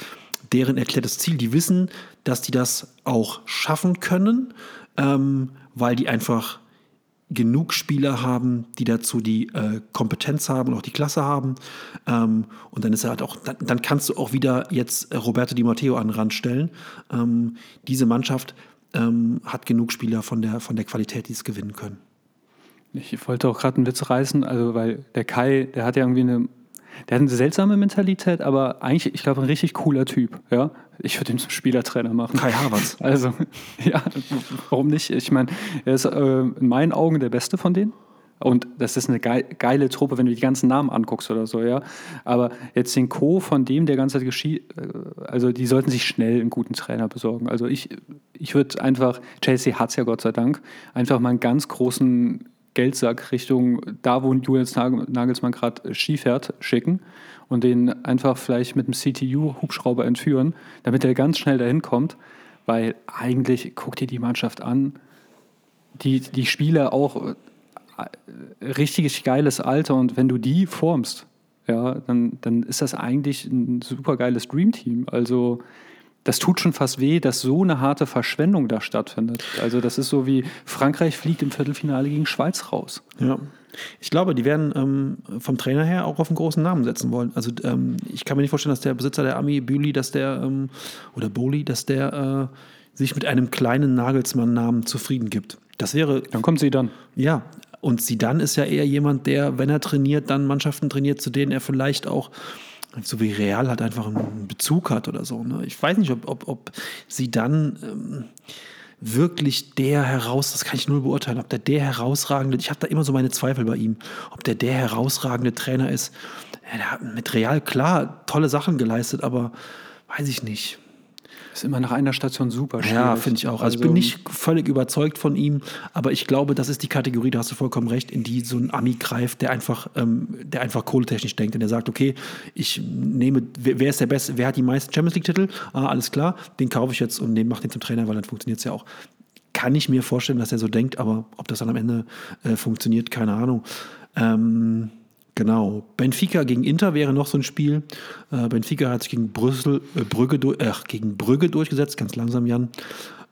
deren erklärtes Ziel. Die wissen, dass die das auch schaffen können, ähm, weil die einfach genug Spieler haben, die dazu die äh, Kompetenz haben und auch die Klasse haben. Ähm, und dann ist er halt auch, dann, dann, kannst du auch wieder jetzt Roberto Di Matteo an den Rand stellen. Ähm, diese Mannschaft ähm, hat genug Spieler von der, von der Qualität, die es gewinnen können. Ich wollte auch gerade einen Witz reißen, also weil der Kai, der hat ja irgendwie eine der hat eine seltsame Mentalität, aber eigentlich, ich glaube, ein richtig cooler Typ. Ja? Ich würde ihn zum Spielertrainer machen. Kai Havertz. Also, ja, warum nicht? Ich meine, er ist äh, in meinen Augen der Beste von denen. Und das ist eine geile Truppe, wenn du die ganzen Namen anguckst oder so, ja. Aber jetzt den Co. von dem, der ganze Zeit geschieht, äh, also die sollten sich schnell einen guten Trainer besorgen. Also ich, ich würde einfach, Chelsea hat es ja Gott sei Dank, einfach mal einen ganz großen Geldsack Richtung da, wo Julian Nagelsmann gerade Ski fährt, schicken und den einfach vielleicht mit einem CTU-Hubschrauber entführen, damit er ganz schnell dahin kommt. Weil eigentlich, guck dir die Mannschaft an, die, die Spieler auch äh, richtig geiles Alter und wenn du die formst, ja, dann, dann ist das eigentlich ein super geiles Dreamteam. Also das tut schon fast weh, dass so eine harte Verschwendung da stattfindet. Also das ist so wie Frankreich fliegt im Viertelfinale gegen Schweiz raus. Ja. Ich glaube, die werden ähm, vom Trainer her auch auf einen großen Namen setzen wollen. Also ähm, ich kann mir nicht vorstellen, dass der Besitzer der Ami Büli, dass der ähm, oder Boli, dass der äh, sich mit einem kleinen Nagelsmann-Namen zufrieden gibt. Das wäre. Dann kommt sie dann. Ja. Und sie dann ist ja eher jemand, der, wenn er trainiert, dann Mannschaften trainiert, zu denen er vielleicht auch so wie Real halt einfach einen Bezug hat oder so. Ne? Ich weiß nicht, ob, ob, ob sie dann ähm, wirklich der heraus, das kann ich null beurteilen, ob der der herausragende, ich habe da immer so meine Zweifel bei ihm, ob der der herausragende Trainer ist. Ja, der hat mit Real klar tolle Sachen geleistet, aber weiß ich nicht. Ist immer nach einer Station super schwierig. Ja, finde ich auch. Also, also, ich bin nicht völlig überzeugt von ihm, aber ich glaube, das ist die Kategorie, da hast du vollkommen recht, in die so ein Ami greift, der einfach, ähm, der einfach kohletechnisch denkt und der sagt, okay, ich nehme, wer, ist der Beste, wer hat die meisten Champions League-Titel? Ah, alles klar, den kaufe ich jetzt und mache den zum Trainer, weil dann funktioniert es ja auch. Kann ich mir vorstellen, dass er so denkt, aber ob das dann am Ende äh, funktioniert, keine Ahnung. Ähm, Genau. Benfica gegen Inter wäre noch so ein Spiel. Äh, Benfica hat sich gegen Brüssel, äh, Brügge, äh, gegen Brügge durchgesetzt, ganz langsam, Jan.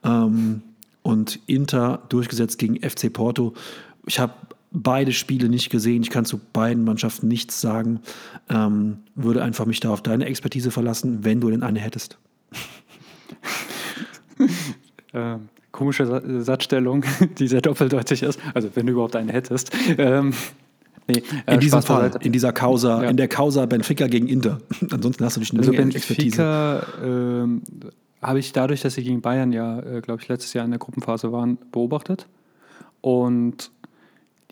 Ähm, und Inter durchgesetzt gegen FC Porto. Ich habe beide Spiele nicht gesehen. Ich kann zu beiden Mannschaften nichts sagen. Ähm, würde einfach mich da auf deine Expertise verlassen, wenn du denn eine hättest. äh, komische Satzstellung, die sehr doppeldeutig ist. Also wenn du überhaupt eine hättest. Ähm, Nee, äh, in diesem Fall, in dieser Causa, ja. in der Causa Benfica gegen Inter. Ansonsten hast du dich eine also Benfica, ähm, habe ich dadurch, dass sie gegen Bayern ja, äh, glaube ich, letztes Jahr in der Gruppenphase waren, beobachtet. Und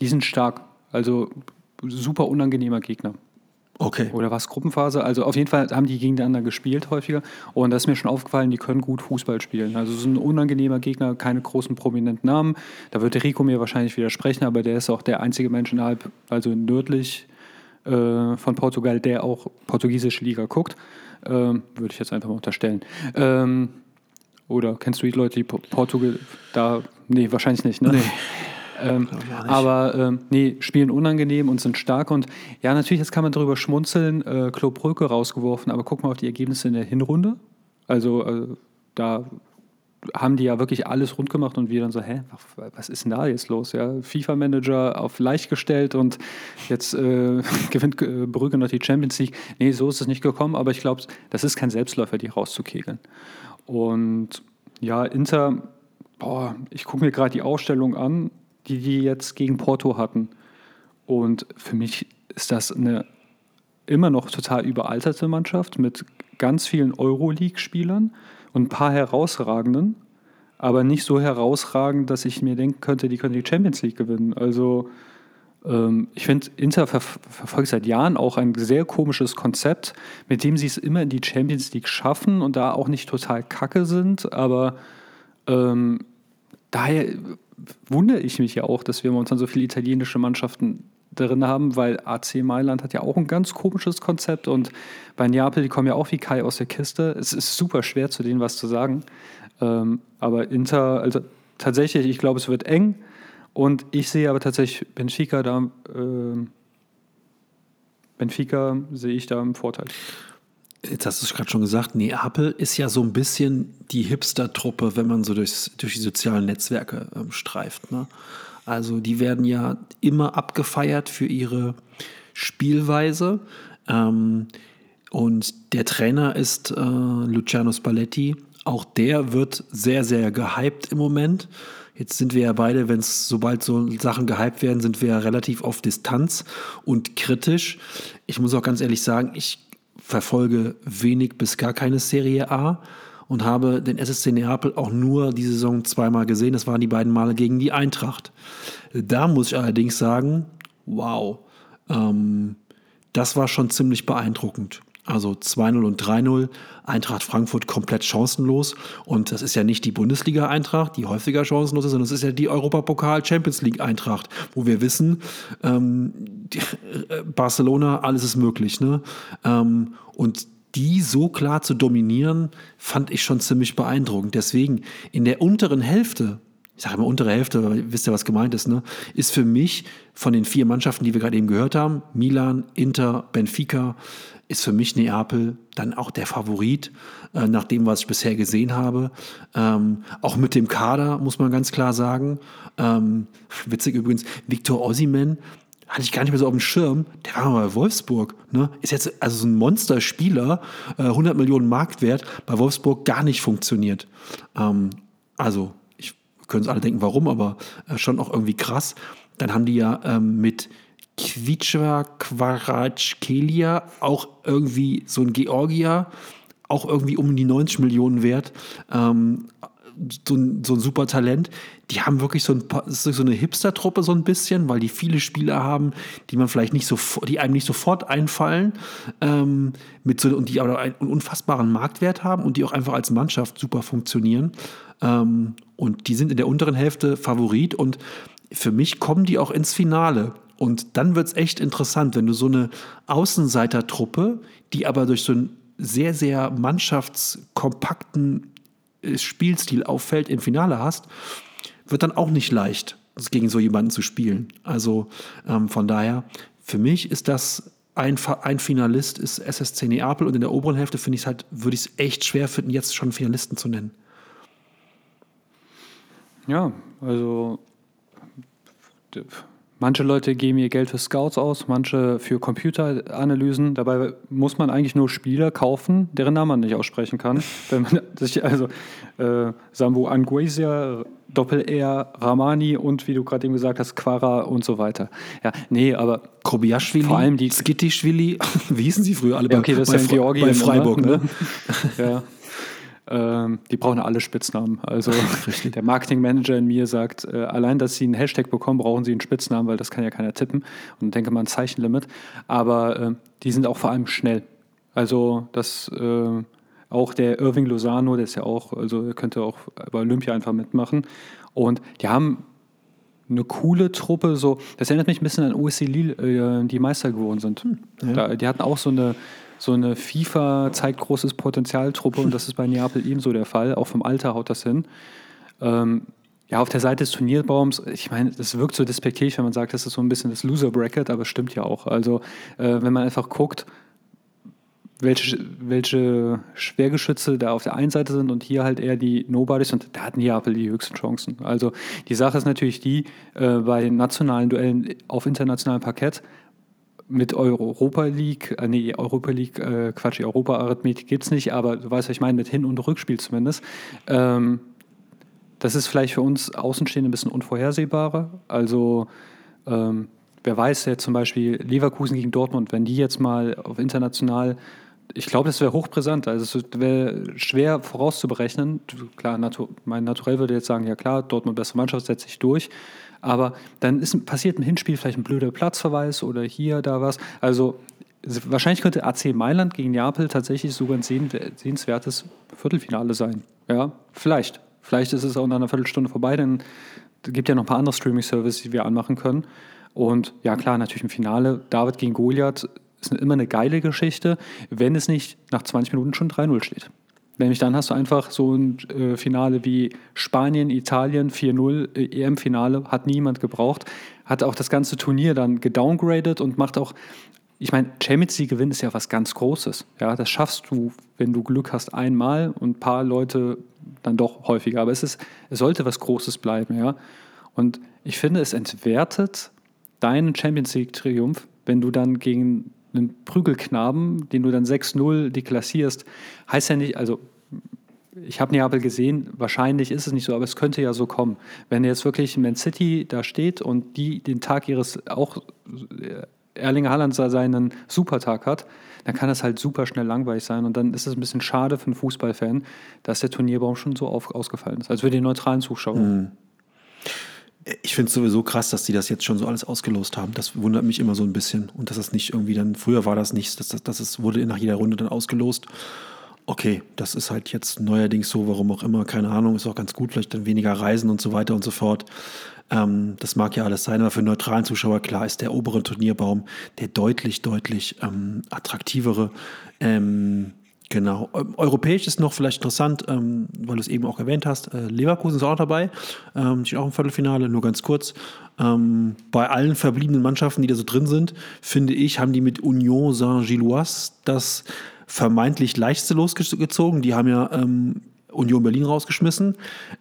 die sind stark. Also super unangenehmer Gegner. Okay. Oder was Gruppenphase? Also auf jeden Fall haben die gegeneinander gespielt häufiger. Und das ist mir schon aufgefallen, die können gut Fußball spielen. Also es ist ein unangenehmer Gegner, keine großen prominenten Namen. Da wird Rico mir wahrscheinlich widersprechen, aber der ist auch der einzige Mensch innerhalb, also nördlich äh, von Portugal, der auch portugiesische Liga guckt. Ähm, würde ich jetzt einfach mal unterstellen. Ähm, oder kennst du die Leute, die Portugal da. Nee, wahrscheinlich nicht, ne? Nee. Ähm, aber ähm, nee, spielen unangenehm und sind stark. Und ja, natürlich, jetzt kann man darüber schmunzeln, äh, Klo Brücke rausgeworfen, aber guck mal auf die Ergebnisse in der Hinrunde. Also äh, da haben die ja wirklich alles rund gemacht und wir dann so, hä, was ist denn da jetzt los? Ja, FIFA-Manager auf leicht gestellt und jetzt äh, gewinnt äh, Brügge noch die Champions League. Nee, so ist es nicht gekommen, aber ich glaube, das ist kein Selbstläufer, die rauszukegeln. Und ja, Inter, boah, ich gucke mir gerade die Ausstellung an die die jetzt gegen Porto hatten. Und für mich ist das eine immer noch total überalterte Mannschaft mit ganz vielen Euroleague-Spielern und ein paar herausragenden, aber nicht so herausragend, dass ich mir denken könnte, die können die Champions League gewinnen. Also ähm, ich finde, Inter ver verfolgt seit Jahren auch ein sehr komisches Konzept, mit dem sie es immer in die Champions League schaffen und da auch nicht total kacke sind, aber ähm, daher wundere ich mich ja auch, dass wir momentan so viele italienische Mannschaften drin haben, weil AC Mailand hat ja auch ein ganz komisches Konzept und bei Neapel, die kommen ja auch wie Kai aus der Kiste. Es ist super schwer, zu denen was zu sagen. Ähm, aber Inter, also tatsächlich, ich glaube, es wird eng und ich sehe aber tatsächlich Benfica da, äh, Benfica sehe ich da im Vorteil. Jetzt hast du es gerade schon gesagt, Neapel ist ja so ein bisschen die Hipster-Truppe, wenn man so durchs, durch die sozialen Netzwerke ähm, streift. Ne? Also die werden ja immer abgefeiert für ihre Spielweise. Ähm, und der Trainer ist äh, Luciano Spalletti. Auch der wird sehr, sehr gehypt im Moment. Jetzt sind wir ja beide, wenn es sobald so Sachen gehypt werden, sind wir ja relativ auf Distanz und kritisch. Ich muss auch ganz ehrlich sagen, ich verfolge wenig bis gar keine Serie A und habe den SSC Neapel auch nur die Saison zweimal gesehen. Das waren die beiden Male gegen die Eintracht. Da muss ich allerdings sagen, wow, ähm, das war schon ziemlich beeindruckend. Also 2-0 und 3-0, Eintracht Frankfurt komplett chancenlos. Und das ist ja nicht die Bundesliga-Eintracht, die häufiger chancenlos ist, sondern es ist ja die Europapokal-Champions League-Eintracht, wo wir wissen, ähm, die, äh, Barcelona, alles ist möglich. Ne? Ähm, und die so klar zu dominieren, fand ich schon ziemlich beeindruckend. Deswegen in der unteren Hälfte ich sage immer untere Hälfte, wisst ihr, was gemeint ist, ne? ist für mich von den vier Mannschaften, die wir gerade eben gehört haben, Milan, Inter, Benfica, ist für mich Neapel dann auch der Favorit, äh, nach dem, was ich bisher gesehen habe. Ähm, auch mit dem Kader, muss man ganz klar sagen. Ähm, witzig übrigens, Victor Ossiman, hatte ich gar nicht mehr so auf dem Schirm, der war mal bei Wolfsburg. Ne? Ist jetzt also so ein Monsterspieler, äh, 100 Millionen Marktwert, bei Wolfsburg gar nicht funktioniert. Ähm, also können uns alle denken, warum, aber äh, schon auch irgendwie krass. Dann haben die ja ähm, mit Kvitscha Quaratschkelia, auch irgendwie so ein Georgier, auch irgendwie um die 90 Millionen wert. Ähm, so ein, so ein super Talent. Die haben wirklich so, ein, so eine Hipster-Truppe so ein bisschen, weil die viele Spieler haben, die man vielleicht nicht so, die einem nicht sofort einfallen, ähm, mit so, und die aber einen unfassbaren Marktwert haben und die auch einfach als Mannschaft super funktionieren. Ähm, und die sind in der unteren Hälfte Favorit und für mich kommen die auch ins Finale. Und dann wird es echt interessant, wenn du so eine Außenseitertruppe, die aber durch so einen sehr, sehr mannschaftskompakten äh, Spielstil auffällt, im Finale hast, wird dann auch nicht leicht, gegen so jemanden zu spielen. Also ähm, von daher, für mich ist das ein, ein Finalist ist SSC Neapel und in der oberen Hälfte finde ich halt, würde ich es echt schwer finden, jetzt schon Finalisten zu nennen. Ja, also Manche Leute geben ihr Geld für Scouts aus, manche für Computeranalysen. Dabei muss man eigentlich nur Spieler kaufen, deren Namen man nicht aussprechen kann. Wenn man sich also äh, Sambo Anguesia, Doppel-R, Ramani und wie du gerade eben gesagt hast, Quara und so weiter. Ja, nee, aber Kobiaschwili, vor allem die Skittischwili, wie hießen sie früher alle ja, okay, das bei, ist ja in Georgien, bei Freiburg, ne? ne? ja. Ähm, die brauchen alle Spitznamen. Also der Marketingmanager in mir sagt, äh, allein, dass sie einen Hashtag bekommen, brauchen sie einen Spitznamen, weil das kann ja keiner tippen. Und denke mal ein Zeichenlimit. Aber äh, die sind auch vor allem schnell. Also das äh, auch der Irving Lozano, der ist ja auch, also könnte auch bei Olympia einfach mitmachen. Und die haben eine coole Truppe, so, das erinnert mich ein bisschen an OSC Lille, äh, die Meister geworden sind. Hm, ja. da, die hatten auch so eine so eine FIFA zeigt großes Potenzialtruppe und das ist bei Neapel ebenso der Fall. Auch vom Alter haut das hin. Ähm, ja, auf der Seite des Turnierbaums, ich meine, das wirkt so despektierlich, wenn man sagt, das ist so ein bisschen das Loser-Bracket, aber stimmt ja auch. Also, äh, wenn man einfach guckt, welche, welche Schwergeschütze da auf der einen Seite sind und hier halt eher die Nobodies und da hat Neapel die höchsten Chancen. Also die Sache ist natürlich die, äh, bei nationalen Duellen auf internationalem Parkett mit Europa League, äh, nee, Europa League, äh, Quatsch, Europa-Arithmetik gibt es nicht, aber du weißt, was ich meine, mit Hin- und Rückspiel zumindest. Ähm, das ist vielleicht für uns Außenstehende ein bisschen unvorhersehbarer. Also, ähm, wer weiß ja zum Beispiel Leverkusen gegen Dortmund, wenn die jetzt mal auf international, ich glaube, das wäre hochbrisant. Also, es wäre schwer vorauszuberechnen. Klar, Natu mein Naturell würde jetzt sagen: Ja, klar, Dortmund beste Mannschaft, setzt sich durch. Aber dann ist, passiert im Hinspiel vielleicht ein blöder Platzverweis oder hier, da was. Also wahrscheinlich könnte AC Mailand gegen Neapel tatsächlich sogar ein sehenswertes Viertelfinale sein. Ja, vielleicht. Vielleicht ist es auch nach einer Viertelstunde vorbei, denn es gibt ja noch ein paar andere Streaming-Services, die wir anmachen können. Und ja, klar, natürlich im Finale, David gegen Goliath ist immer eine geile Geschichte, wenn es nicht nach 20 Minuten schon 3-0 steht. Nämlich dann hast du einfach so ein äh, Finale wie Spanien, Italien 4-0, äh, EM-Finale, hat niemand gebraucht. Hat auch das ganze Turnier dann gedowngradet und macht auch, ich meine, Champions League Gewinn ist ja was ganz Großes. Ja, das schaffst du, wenn du Glück hast, einmal und ein paar Leute dann doch häufiger. Aber es, ist, es sollte was Großes bleiben, ja. Und ich finde, es entwertet deinen Champions League-Triumph, wenn du dann gegen einen Prügelknaben, den du dann 6-0 deklassierst, heißt ja nicht, also ich habe Neapel gesehen, wahrscheinlich ist es nicht so, aber es könnte ja so kommen. Wenn jetzt wirklich Man City da steht und die den Tag ihres auch äh, Erlinger Haaland seinen Supertag hat, dann kann das halt super schnell langweilig sein und dann ist es ein bisschen schade für einen Fußballfan, dass der Turnierbaum schon so auf, ausgefallen ist, als für den neutralen Zuschauer. Mhm. Ich finde es sowieso krass, dass die das jetzt schon so alles ausgelost haben. Das wundert mich immer so ein bisschen. Und dass das nicht irgendwie dann, früher war das nicht, das, das, das ist, wurde nach jeder Runde dann ausgelost. Okay, das ist halt jetzt neuerdings so, warum auch immer, keine Ahnung, ist auch ganz gut, vielleicht dann weniger Reisen und so weiter und so fort. Ähm, das mag ja alles sein, aber für neutralen Zuschauer, klar, ist der obere Turnierbaum der deutlich, deutlich ähm, attraktivere. Ähm, Genau. Ähm, europäisch ist noch vielleicht interessant, ähm, weil du es eben auch erwähnt hast. Äh, Leverkusen ist auch dabei. Ähm, ist auch im Viertelfinale, nur ganz kurz. Ähm, bei allen verbliebenen Mannschaften, die da so drin sind, finde ich, haben die mit Union Saint-Gilloise das vermeintlich leichteste losgezogen. Die haben ja ähm, Union Berlin rausgeschmissen,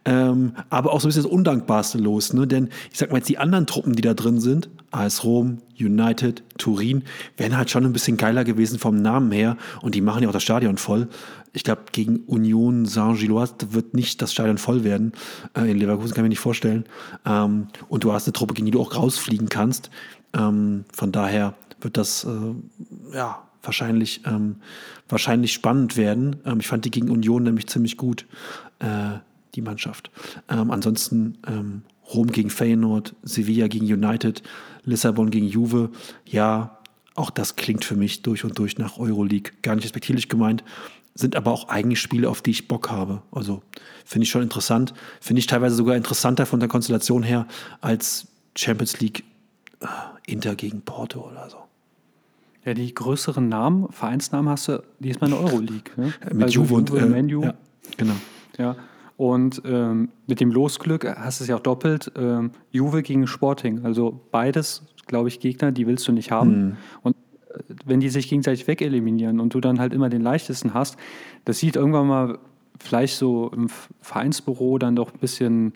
ähm, aber auch so ein bisschen das Undankbarste los. Ne? Denn ich sag mal jetzt, die anderen Truppen, die da drin sind, AS Rom, United, Turin, wären halt schon ein bisschen geiler gewesen vom Namen her und die machen ja auch das Stadion voll. Ich glaube, gegen Union Saint-Gilloise wird nicht das Stadion voll werden. Äh, in Leverkusen kann ich mir nicht vorstellen. Ähm, und du hast eine Truppe, gegen die du auch rausfliegen kannst. Ähm, von daher wird das äh, ja wahrscheinlich, ähm, wahrscheinlich spannend werden. Ähm, ich fand die gegen Union nämlich ziemlich gut, äh, die Mannschaft. Ähm, ansonsten ähm, Rom gegen Feyenoord, Sevilla gegen United, Lissabon gegen Juve. Ja, auch das klingt für mich durch und durch nach Euroleague. Gar nicht respektierlich gemeint, sind aber auch eigentlich Spiele, auf die ich Bock habe. Also finde ich schon interessant. Finde ich teilweise sogar interessanter von der Konstellation her als Champions League äh, Inter gegen Porto oder so. Ja, die größeren Namen, Vereinsnamen hast du diesmal in der Euroleague. Ne? Mit also Juve und Juve, äh, Menu. Ja, genau. Ja. Und ähm, mit dem Losglück hast du es ja auch doppelt. Ähm, Juve gegen Sporting. Also beides, glaube ich, Gegner, die willst du nicht haben. Mhm. Und äh, wenn die sich gegenseitig wegeliminieren und du dann halt immer den leichtesten hast, das sieht irgendwann mal vielleicht so im Vereinsbüro dann doch ein bisschen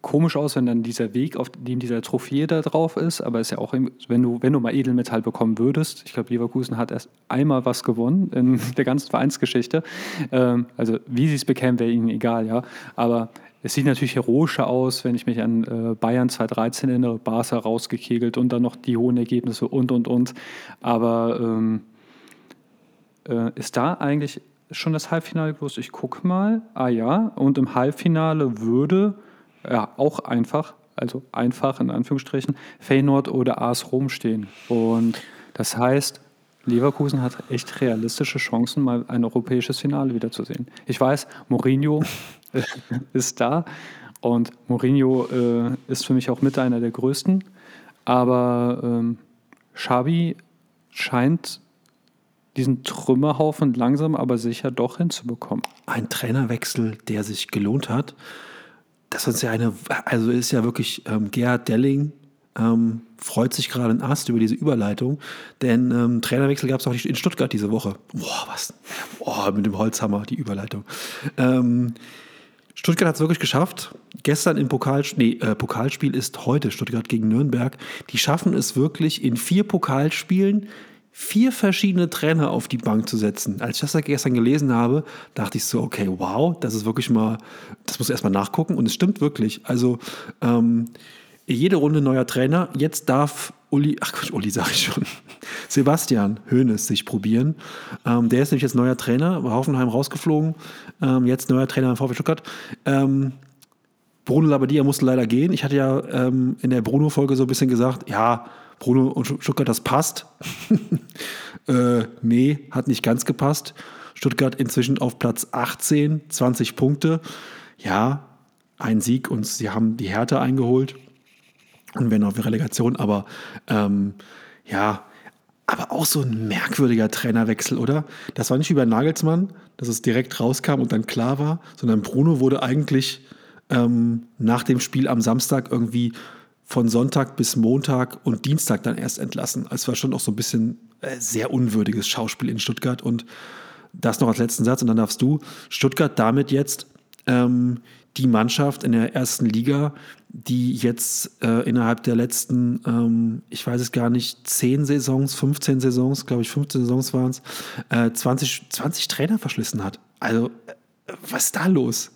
komisch aus, wenn dann dieser Weg, auf dem dieser Trophäe da drauf ist. Aber es ist ja auch, wenn du, wenn du mal Edelmetall bekommen würdest, ich glaube, Leverkusen hat erst einmal was gewonnen in der ganzen Vereinsgeschichte. Ähm, also wie sie es bekämen, wäre ihnen egal, ja. Aber es sieht natürlich heroischer aus, wenn ich mich an äh, Bayern 2013 erinnere, Barca rausgekegelt und dann noch die hohen Ergebnisse und, und, und. Aber ähm, äh, ist da eigentlich schon das Halbfinale los? Ich gucke mal. Ah ja, und im Halbfinale würde ja, auch einfach, also einfach in Anführungsstrichen, Feyenoord oder AS Rom stehen. Und das heißt, Leverkusen hat echt realistische Chancen, mal ein europäisches Finale wiederzusehen. Ich weiß, Mourinho ist da und Mourinho äh, ist für mich auch mit einer der größten, aber ähm, scheint diesen Trümmerhaufen langsam aber sicher doch hinzubekommen. Ein Trainerwechsel, der sich gelohnt hat das ist ja eine, also ist ja wirklich ähm, Gerhard Delling ähm, freut sich gerade ein Ast über diese Überleitung, denn ähm, Trainerwechsel gab es auch in Stuttgart diese Woche. Boah, was? Boah, mit dem Holzhammer, die Überleitung. Ähm, Stuttgart hat es wirklich geschafft. Gestern im Pokal, nee, äh, Pokalspiel ist heute Stuttgart gegen Nürnberg. Die schaffen es wirklich in vier Pokalspielen vier verschiedene Trainer auf die Bank zu setzen. Als ich das gestern gelesen habe, dachte ich so, okay, wow, das ist wirklich mal, das muss erstmal nachgucken und es stimmt wirklich. Also ähm, jede Runde neuer Trainer. Jetzt darf Uli, ach Gott, Uli sage ich schon, Sebastian Hoeneß sich probieren. Ähm, der ist nämlich jetzt neuer Trainer, war Hoffenheim rausgeflogen, ähm, jetzt neuer Trainer im VfB Stuttgart. Ähm, Bruno Labbadia musste leider gehen. Ich hatte ja ähm, in der Bruno-Folge so ein bisschen gesagt, ja, Bruno und Stuttgart, das passt. äh, nee, hat nicht ganz gepasst. Stuttgart inzwischen auf Platz 18, 20 Punkte. Ja, ein Sieg und sie haben die Härte eingeholt und werden auf Relegation, aber ähm, ja, aber auch so ein merkwürdiger Trainerwechsel, oder? Das war nicht bei Nagelsmann, dass es direkt rauskam und dann klar war, sondern Bruno wurde eigentlich ähm, nach dem Spiel am Samstag irgendwie von Sonntag bis Montag und Dienstag dann erst entlassen. Es war schon auch so ein bisschen äh, sehr unwürdiges Schauspiel in Stuttgart. Und das noch als letzten Satz und dann darfst du. Stuttgart damit jetzt ähm, die Mannschaft in der ersten Liga, die jetzt äh, innerhalb der letzten, ähm, ich weiß es gar nicht, 10 Saisons, 15 Saisons, glaube ich, 15 Saisons waren es, äh, 20, 20 Trainer verschlissen hat. Also, äh, was ist da los?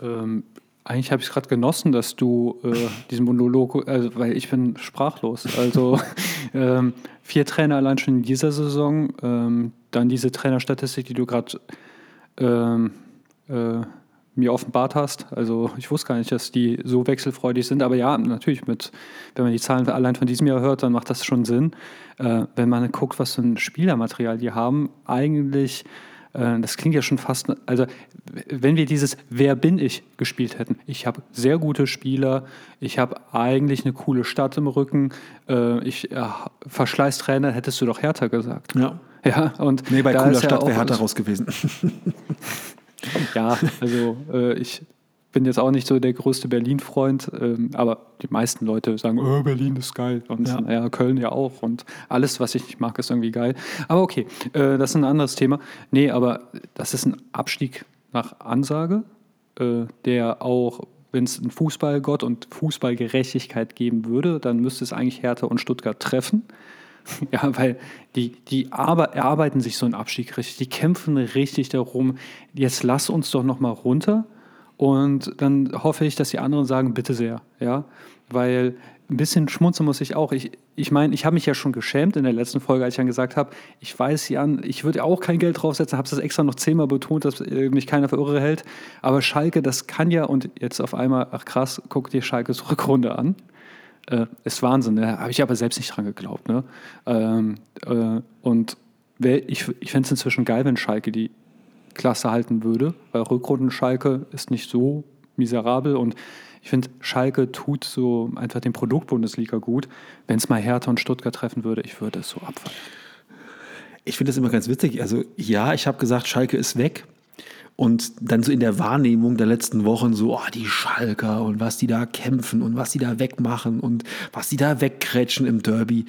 Ähm, eigentlich habe ich es gerade genossen, dass du äh, diesen Monolog, also, weil ich bin sprachlos. Also ähm, vier Trainer allein schon in dieser Saison, ähm, dann diese Trainerstatistik, die du gerade ähm, äh, mir offenbart hast. Also ich wusste gar nicht, dass die so wechselfreudig sind, aber ja, natürlich mit, wenn man die Zahlen allein von diesem Jahr hört, dann macht das schon Sinn. Äh, wenn man guckt, was für ein Spielermaterial die haben, eigentlich das klingt ja schon fast, also wenn wir dieses Wer bin ich gespielt hätten. Ich habe sehr gute Spieler, ich habe eigentlich eine coole Stadt im Rücken, äh, ich ja, Verschleißtrainer hättest du doch härter gesagt. Ja. Ja, und nee, bei cooler Stadt ja wäre härter raus gewesen. ja, also äh, ich bin jetzt auch nicht so der größte Berlin-Freund, ähm, aber die meisten Leute sagen, oh, Berlin ist geil. Und ja. ja. Köln ja auch. Und alles, was ich nicht mag, ist irgendwie geil. Aber okay, äh, das ist ein anderes Thema. Nee, aber das ist ein Abstieg nach Ansage, äh, der auch, wenn es einen Fußballgott und Fußballgerechtigkeit geben würde, dann müsste es eigentlich Hertha und Stuttgart treffen. Ja, weil die, die erarbeiten sich so einen Abstieg richtig, die kämpfen richtig darum, jetzt lass uns doch nochmal runter und dann hoffe ich, dass die anderen sagen, bitte sehr, ja, weil ein bisschen schmunzeln muss ich auch. Ich, ich meine, ich habe mich ja schon geschämt in der letzten Folge, als ich dann gesagt habe, ich weiß, Jan, ich würde auch kein Geld draufsetzen, habe es extra noch zehnmal betont, dass äh, mich keiner für irre hält. Aber Schalke, das kann ja, und jetzt auf einmal, ach krass, guck dir Schalkes Rückrunde an. Äh, ist Wahnsinn, ne? habe ich aber selbst nicht dran geglaubt. Ne? Ähm, äh, und ich, ich fände es inzwischen geil, wenn Schalke die Klasse halten würde, weil Rückrunden Schalke ist nicht so miserabel und ich finde, Schalke tut so einfach dem Produkt Bundesliga gut. Wenn es mal Hertha und Stuttgart treffen würde, ich würde es so abfallen. Ich finde das immer ganz witzig. Also ja, ich habe gesagt, Schalke ist weg. Und dann so in der Wahrnehmung der letzten Wochen so, oh, die Schalker und was die da kämpfen und was die da wegmachen und was die da wegkrätschen im Derby.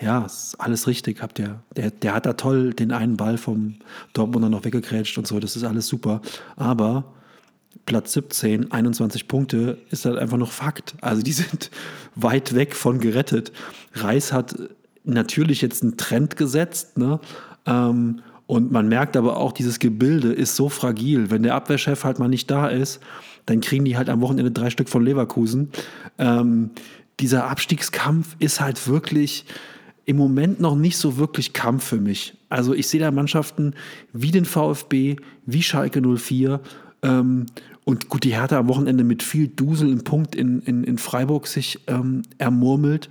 Ja, ist alles richtig, habt ihr. Der, der hat da toll den einen Ball vom Dortmunder noch weggekrätscht und so, das ist alles super. Aber Platz 17, 21 Punkte, ist halt einfach noch Fakt. Also die sind weit weg von gerettet. Reis hat natürlich jetzt einen Trend gesetzt, ne? Ähm, und man merkt aber auch, dieses Gebilde ist so fragil. Wenn der Abwehrchef halt mal nicht da ist, dann kriegen die halt am Wochenende drei Stück von Leverkusen. Ähm, dieser Abstiegskampf ist halt wirklich im Moment noch nicht so wirklich Kampf für mich. Also ich sehe da Mannschaften wie den VfB, wie Schalke 04 ähm, und gut, die Hertha am Wochenende mit viel Dusel im Punkt in, in, in Freiburg sich ähm, ermurmelt.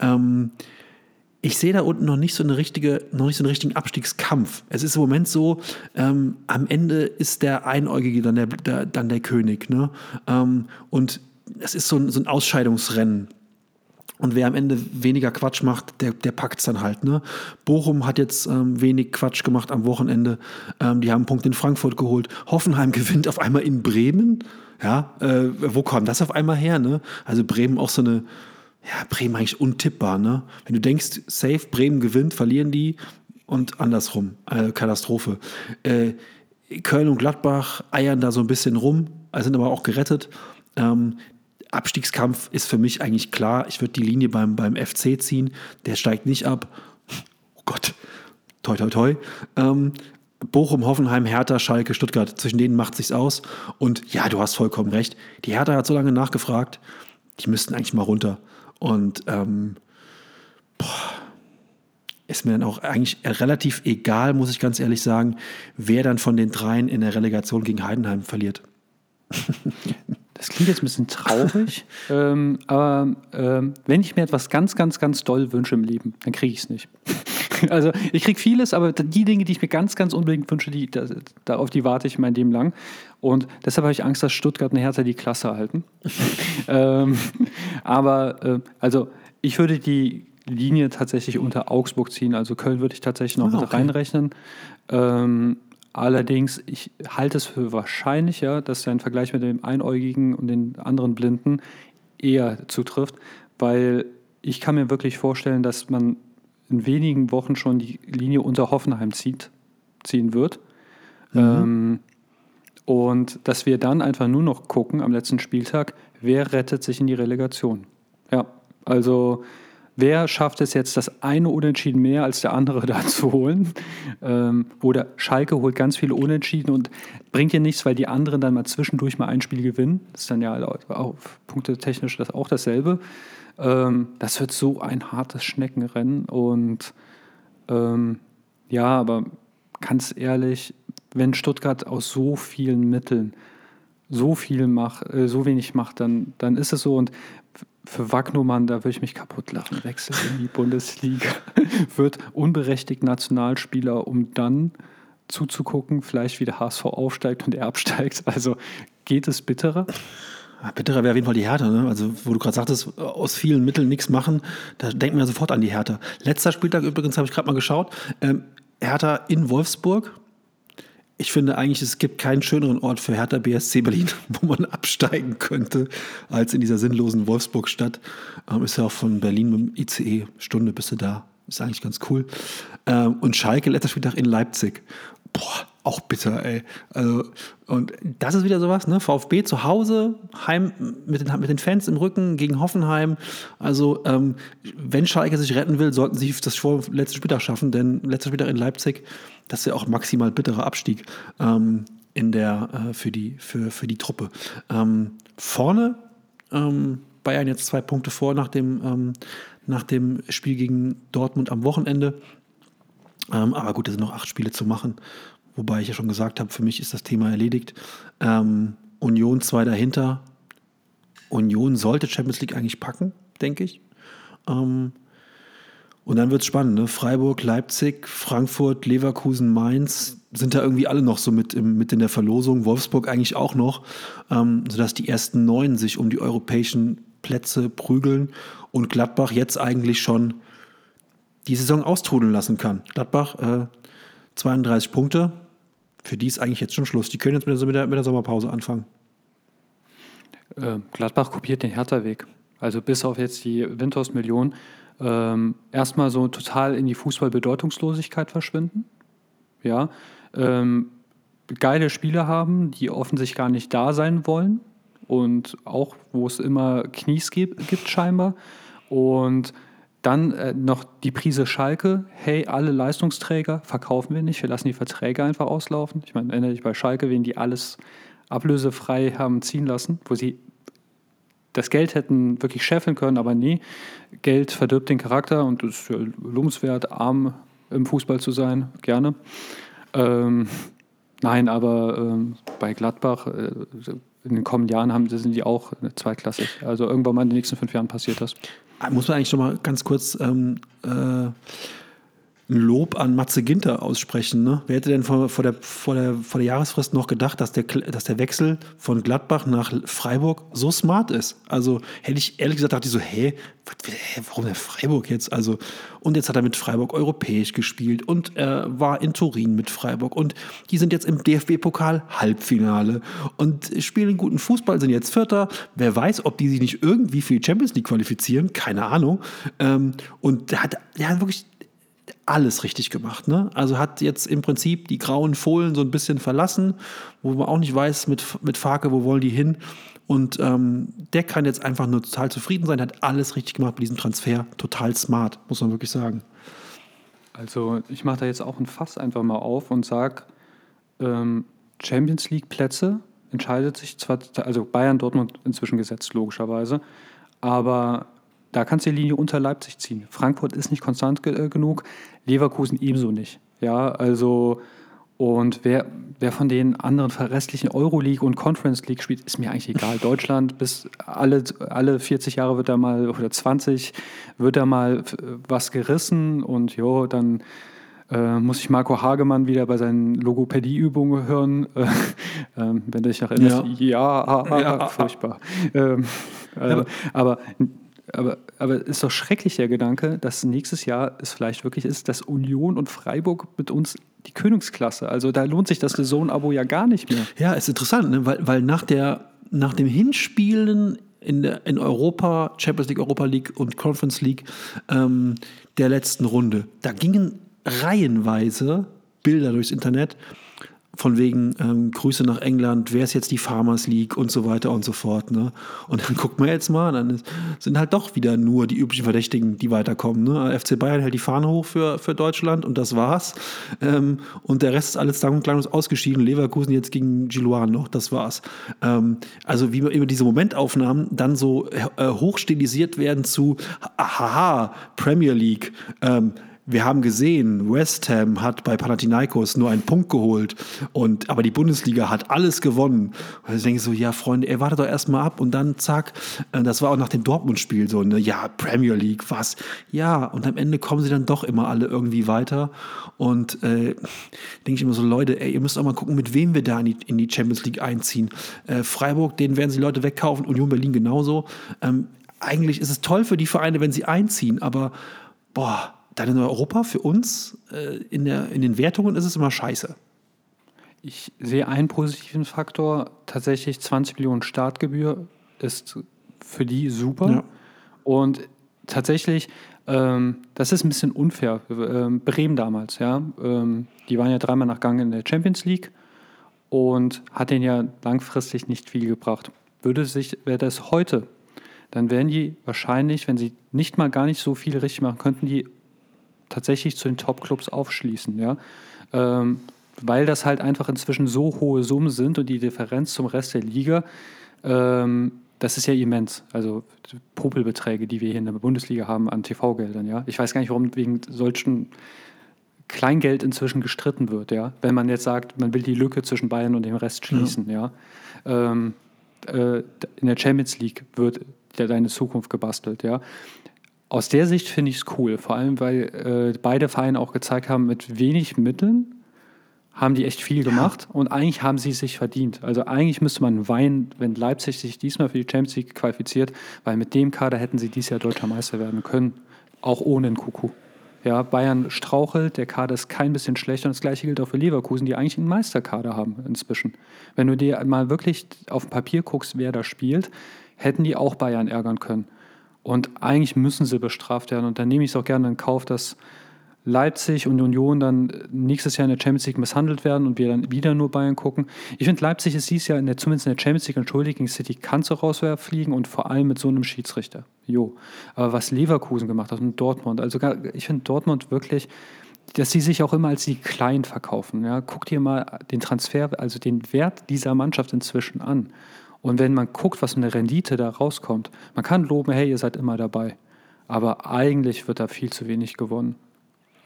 Ähm, ich sehe da unten noch nicht so eine richtige, noch nicht so einen richtigen Abstiegskampf. Es ist im Moment so, ähm, am Ende ist der Einäugige dann der, der dann der König. Ne? Ähm, und es ist so ein, so ein Ausscheidungsrennen. Und wer am Ende weniger Quatsch macht, der, der packt es dann halt. Ne? Bochum hat jetzt ähm, wenig Quatsch gemacht am Wochenende. Ähm, die haben einen Punkt in Frankfurt geholt. Hoffenheim gewinnt auf einmal in Bremen. Ja, äh, wo kam das auf einmal her? Ne? Also Bremen auch so eine, ja, Bremen eigentlich untippbar. Ne? Wenn du denkst, safe, Bremen gewinnt, verlieren die und andersrum. Äh, Katastrophe. Äh, Köln und Gladbach eiern da so ein bisschen rum, sind aber auch gerettet. Ähm, Abstiegskampf ist für mich eigentlich klar. Ich würde die Linie beim, beim FC ziehen. Der steigt nicht ab. Oh Gott, toi, toi, toi. Ähm, Bochum, Hoffenheim, Hertha, Schalke, Stuttgart, zwischen denen macht sich's aus. Und ja, du hast vollkommen recht. Die Hertha hat so lange nachgefragt, die müssten eigentlich mal runter. Und ähm, boah, ist mir dann auch eigentlich relativ egal, muss ich ganz ehrlich sagen, wer dann von den dreien in der Relegation gegen Heidenheim verliert. Klingt jetzt ein bisschen traurig, ähm, aber ähm, wenn ich mir etwas ganz, ganz, ganz doll wünsche im Leben, dann kriege ich es nicht. also ich kriege vieles, aber die Dinge, die ich mir ganz, ganz unbedingt wünsche, die, da, darauf die warte ich mein Leben lang. Und deshalb habe ich Angst, dass Stuttgart und Hertha die Klasse halten. ähm, aber äh, also ich würde die Linie tatsächlich unter Augsburg ziehen. Also Köln würde ich tatsächlich noch ah, mit reinrechnen. Ähm, Allerdings, ich halte es für wahrscheinlicher, dass der Vergleich mit dem Einäugigen und den anderen Blinden eher zutrifft, weil ich kann mir wirklich vorstellen, dass man in wenigen Wochen schon die Linie unter Hoffenheim zieht, ziehen wird. Mhm. Ähm, und dass wir dann einfach nur noch gucken am letzten Spieltag, wer rettet sich in die Relegation. Ja, also wer schafft es jetzt, das eine Unentschieden mehr als der andere da zu holen? Ähm, oder Schalke holt ganz viele Unentschieden und bringt ihr nichts, weil die anderen dann mal zwischendurch mal ein Spiel gewinnen. Das ist dann ja auch punktetechnisch das auch dasselbe. Ähm, das wird so ein hartes Schneckenrennen und ähm, ja, aber ganz ehrlich, wenn Stuttgart aus so vielen Mitteln so viel macht, äh, so wenig macht, dann, dann ist es so. Und für Wagnumann, da würde ich mich kaputt lachen. Wechselt in die Bundesliga, wird unberechtigt Nationalspieler, um dann zuzugucken, vielleicht wie der HSV aufsteigt und er absteigt. Also geht es bitterer? Bitterer wäre auf jeden Fall die Härte. Ne? Also, wo du gerade sagtest, aus vielen Mitteln nichts machen, da denken wir sofort an die Härte. Letzter Spieltag übrigens habe ich gerade mal geschaut. Ähm, Hertha in Wolfsburg, ich finde eigentlich, es gibt keinen schöneren Ort für Hertha BSC Berlin, wo man absteigen könnte, als in dieser sinnlosen Wolfsburg-Stadt. Ähm, ist ja auch von Berlin mit dem ICE, Stunde bist du da. Ist eigentlich ganz cool. Ähm, und Schalke, letzter Spieltag in Leipzig. Boah, auch bitter, ey. Also, und das ist wieder sowas, ne? VfB zu Hause, heim mit den, mit den Fans im Rücken gegen Hoffenheim. Also, ähm, wenn Schalke sich retten will, sollten sie das vor letzten Spieltag schaffen, denn letzter Spieltag in Leipzig, das ist ja auch maximal bitterer Abstieg ähm, in der, äh, für, die, für, für die Truppe. Ähm, vorne, ähm, Bayern jetzt zwei Punkte vor nach dem, ähm, nach dem Spiel gegen Dortmund am Wochenende. Ähm, aber gut, es sind noch acht Spiele zu machen. Wobei ich ja schon gesagt habe, für mich ist das Thema erledigt. Ähm, Union zwei dahinter. Union sollte Champions League eigentlich packen, denke ich. Ähm, und dann wird es spannend. Ne? Freiburg, Leipzig, Frankfurt, Leverkusen, Mainz sind da irgendwie alle noch so mit, im, mit in der Verlosung. Wolfsburg eigentlich auch noch, ähm, sodass die ersten neun sich um die europäischen Plätze prügeln und Gladbach jetzt eigentlich schon die Saison austrudeln lassen kann. Gladbach äh, 32 Punkte, für die ist eigentlich jetzt schon Schluss. Die können jetzt mit der, mit der Sommerpause anfangen. Äh, Gladbach kopiert den Hertha-Weg. Also bis auf jetzt die Windhorst-Million ähm, erstmal so total in die Fußballbedeutungslosigkeit verschwinden. Ja. Ähm, geile Spieler haben, die offensichtlich gar nicht da sein wollen und auch, wo es immer Knies gibt, gibt scheinbar. Und dann äh, noch die Prise Schalke. Hey, alle Leistungsträger verkaufen wir nicht. Wir lassen die Verträge einfach auslaufen. Ich meine, erinnere dich bei Schalke, wen die alles ablösefrei haben ziehen lassen, wo sie das Geld hätten wirklich scheffeln können, aber nee, Geld verdirbt den Charakter und es ist lobenswert, arm im Fußball zu sein, gerne. Ähm, nein, aber ähm, bei Gladbach äh, in den kommenden Jahren haben, sind die auch zweitklassig. Also irgendwann mal in den nächsten fünf Jahren passiert das. Muss man eigentlich noch mal ganz kurz ähm, äh, ein Lob an Matze Ginter aussprechen. Ne? Wer hätte denn vor, vor, der, vor, der, vor der Jahresfrist noch gedacht, dass der, dass der Wechsel von Gladbach nach Freiburg so smart ist? Also hätte ich ehrlich gesagt, dachte ich so, hä, warum der Freiburg jetzt? Also, und jetzt hat er mit Freiburg europäisch gespielt und er war in Turin mit Freiburg und die sind jetzt im DFB-Pokal Halbfinale und spielen guten Fußball, sind jetzt Vierter. Wer weiß, ob die sich nicht irgendwie für die Champions League qualifizieren, keine Ahnung. Ähm, und der hat, der hat wirklich alles richtig gemacht. Ne? Also hat jetzt im Prinzip die grauen Fohlen so ein bisschen verlassen, wo man auch nicht weiß mit, mit Farke, wo wollen die hin. Und ähm, der kann jetzt einfach nur total zufrieden sein, hat alles richtig gemacht bei diesem Transfer. Total smart, muss man wirklich sagen. Also ich mache da jetzt auch ein Fass einfach mal auf und sage, ähm, Champions League Plätze entscheidet sich zwar, also Bayern, Dortmund inzwischen gesetzt, logischerweise, aber da kannst du die Linie unter Leipzig ziehen. Frankfurt ist nicht konstant ge äh, genug, Leverkusen ebenso nicht. Ja, also und wer, wer von den anderen restlichen Euroleague und Conference League spielt, ist mir eigentlich egal. Deutschland bis alle, alle 40 Jahre wird da mal oder 20 wird da mal was gerissen und jo, dann äh, muss ich Marco Hagemann wieder bei seinen Logopädieübungen hören, äh, äh, wenn du dich noch erinnerst. Ja, ja, ja furchtbar. Ähm, also, aber aber, aber ist doch schrecklich der Gedanke, dass nächstes Jahr es vielleicht wirklich ist, dass Union und Freiburg mit uns die Königsklasse. Also da lohnt sich das Saison-Abo ja gar nicht mehr. Ja, ist interessant, ne? weil, weil nach, der, nach dem Hinspielen in, der, in Europa, Champions League, Europa League und Conference League ähm, der letzten Runde, da gingen reihenweise Bilder durchs Internet von wegen ähm, Grüße nach England, wer ist jetzt die Farmers League und so weiter und so fort. Ne? Und dann guckt man jetzt mal, dann sind halt doch wieder nur die üblichen Verdächtigen, die weiterkommen. Ne? FC Bayern hält die Fahne hoch für, für Deutschland und das war's. Ähm, und der Rest ist alles sang- und klanglos ausgeschieden. Leverkusen jetzt gegen Giluan noch, das war's. Ähm, also wie immer diese Momentaufnahmen dann so äh, hochstilisiert werden zu, haha, Premier League, ähm, wir haben gesehen, West Ham hat bei Panathinaikos nur einen Punkt geholt, und, aber die Bundesliga hat alles gewonnen. Und ich denke so, ja, Freunde, ey, wartet doch erstmal ab und dann zack, äh, das war auch nach dem Dortmund-Spiel so, ne, ja, Premier League, was? Ja, und am Ende kommen sie dann doch immer alle irgendwie weiter. Und äh, denke ich immer so, Leute, ey, ihr müsst auch mal gucken, mit wem wir da in die, in die Champions League einziehen. Äh, Freiburg, den werden sie Leute wegkaufen, Union Berlin genauso. Ähm, eigentlich ist es toll für die Vereine, wenn sie einziehen, aber boah, dann in Europa für uns äh, in, der, in den Wertungen ist es immer scheiße. Ich sehe einen positiven Faktor. Tatsächlich 20 Millionen Startgebühr ist für die super. Ja. Und tatsächlich, ähm, das ist ein bisschen unfair. Ähm, Bremen damals, ja, ähm, die waren ja dreimal nach Gang in der Champions League und hat denen ja langfristig nicht viel gebracht. Würde sich, wäre das heute, dann wären die wahrscheinlich, wenn sie nicht mal gar nicht so viel richtig machen, könnten die tatsächlich zu den Top-Clubs aufschließen, ja. Ähm, weil das halt einfach inzwischen so hohe Summen sind und die Differenz zum Rest der Liga ähm, das ist ja immens. Also Popelbeträge, die wir hier in der Bundesliga haben an TV-Geldern, ja. Ich weiß gar nicht, warum wegen solchen Kleingeld inzwischen gestritten wird, ja. Wenn man jetzt sagt, man will die Lücke zwischen Bayern und dem Rest schließen, ja. ja. Ähm, äh, in der Champions League wird ja deine Zukunft gebastelt, ja. Aus der Sicht finde ich es cool, vor allem weil äh, beide Vereine auch gezeigt haben, mit wenig Mitteln haben die echt viel gemacht ja. und eigentlich haben sie sich verdient. Also eigentlich müsste man weinen, wenn Leipzig sich diesmal für die Champions League qualifiziert, weil mit dem Kader hätten sie dieses Jahr deutscher Meister werden können, auch ohne einen Kuckuck. Ja, Bayern strauchelt, der Kader ist kein bisschen schlechter und das gleiche gilt auch für Leverkusen, die eigentlich einen Meisterkader haben inzwischen. Wenn du dir mal wirklich auf dem Papier guckst, wer da spielt, hätten die auch Bayern ärgern können. Und eigentlich müssen sie bestraft werden. Und dann nehme ich es auch gerne in Kauf, dass Leipzig und Union dann nächstes Jahr in der Champions League misshandelt werden und wir dann wieder nur Bayern gucken. Ich finde, Leipzig ist dieses Jahr in der, zumindest in der Champions League, entschuldigt, gegen City kannst du rausfliegen und vor allem mit so einem Schiedsrichter. Jo. Aber was Leverkusen gemacht hat und Dortmund, also ich finde Dortmund wirklich, dass sie sich auch immer als die Kleinen verkaufen. Ja, guck dir mal den Transfer, also den Wert dieser Mannschaft inzwischen an. Und wenn man guckt, was eine Rendite da rauskommt, man kann loben, hey, ihr seid immer dabei. Aber eigentlich wird da viel zu wenig gewonnen.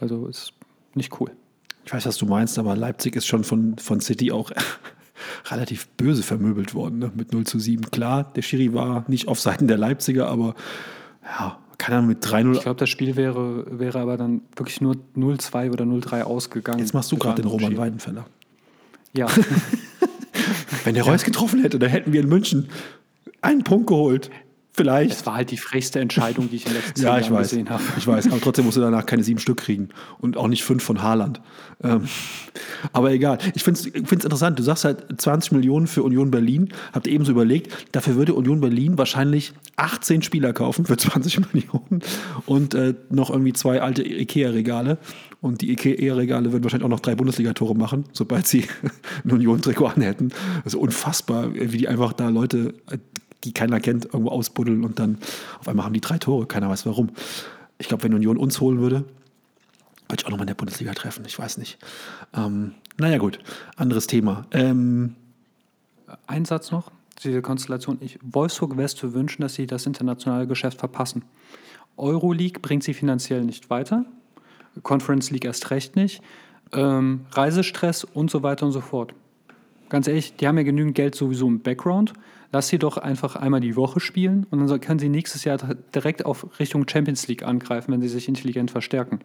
Also ist nicht cool. Ich weiß, was du meinst, aber Leipzig ist schon von, von City auch relativ böse vermöbelt worden, ne? mit 0 zu 7. Klar, der Schiri war nicht auf Seiten der Leipziger, aber ja, kann er mit 3-0. Ich glaube, das Spiel wäre, wäre aber dann wirklich nur 0-2 oder 0-3 ausgegangen. Jetzt machst du gerade den Roman Weidenfeller. Ja. Wenn der Reus getroffen hätte, dann hätten wir in München einen Punkt geholt. Vielleicht. Das war halt die frechste Entscheidung, die ich in den letzten ja, Jahren weiß, gesehen habe. Ich weiß, aber trotzdem musst du danach keine sieben Stück kriegen und auch nicht fünf von Haaland. Ähm, aber egal. Ich finde es interessant. Du sagst halt 20 Millionen für Union Berlin. Habt ihr eben so überlegt, dafür würde Union Berlin wahrscheinlich 18 Spieler kaufen für 20 Millionen und äh, noch irgendwie zwei alte Ikea-Regale. Und die Ikea-Regale würden wahrscheinlich auch noch drei Bundesligatore machen, sobald sie ein Union-Trikot anhätten. Also unfassbar, wie die einfach da Leute die keiner kennt, irgendwo ausbuddeln und dann auf einmal haben die drei Tore, keiner weiß warum. Ich glaube, wenn Union uns holen würde, würde ich auch nochmal in der Bundesliga treffen, ich weiß nicht. Ähm, naja, gut, anderes Thema. Ähm, Ein Satz noch, diese Konstellation. Ich, Wolfsburg wäre zu wünschen, dass sie das internationale Geschäft verpassen. Euroleague bringt sie finanziell nicht weiter, Conference League erst recht nicht, ähm, Reisestress und so weiter und so fort. Ganz ehrlich, die haben ja genügend Geld sowieso im Background lass sie doch einfach einmal die Woche spielen und dann können sie nächstes Jahr direkt auf Richtung Champions League angreifen, wenn sie sich intelligent verstärken.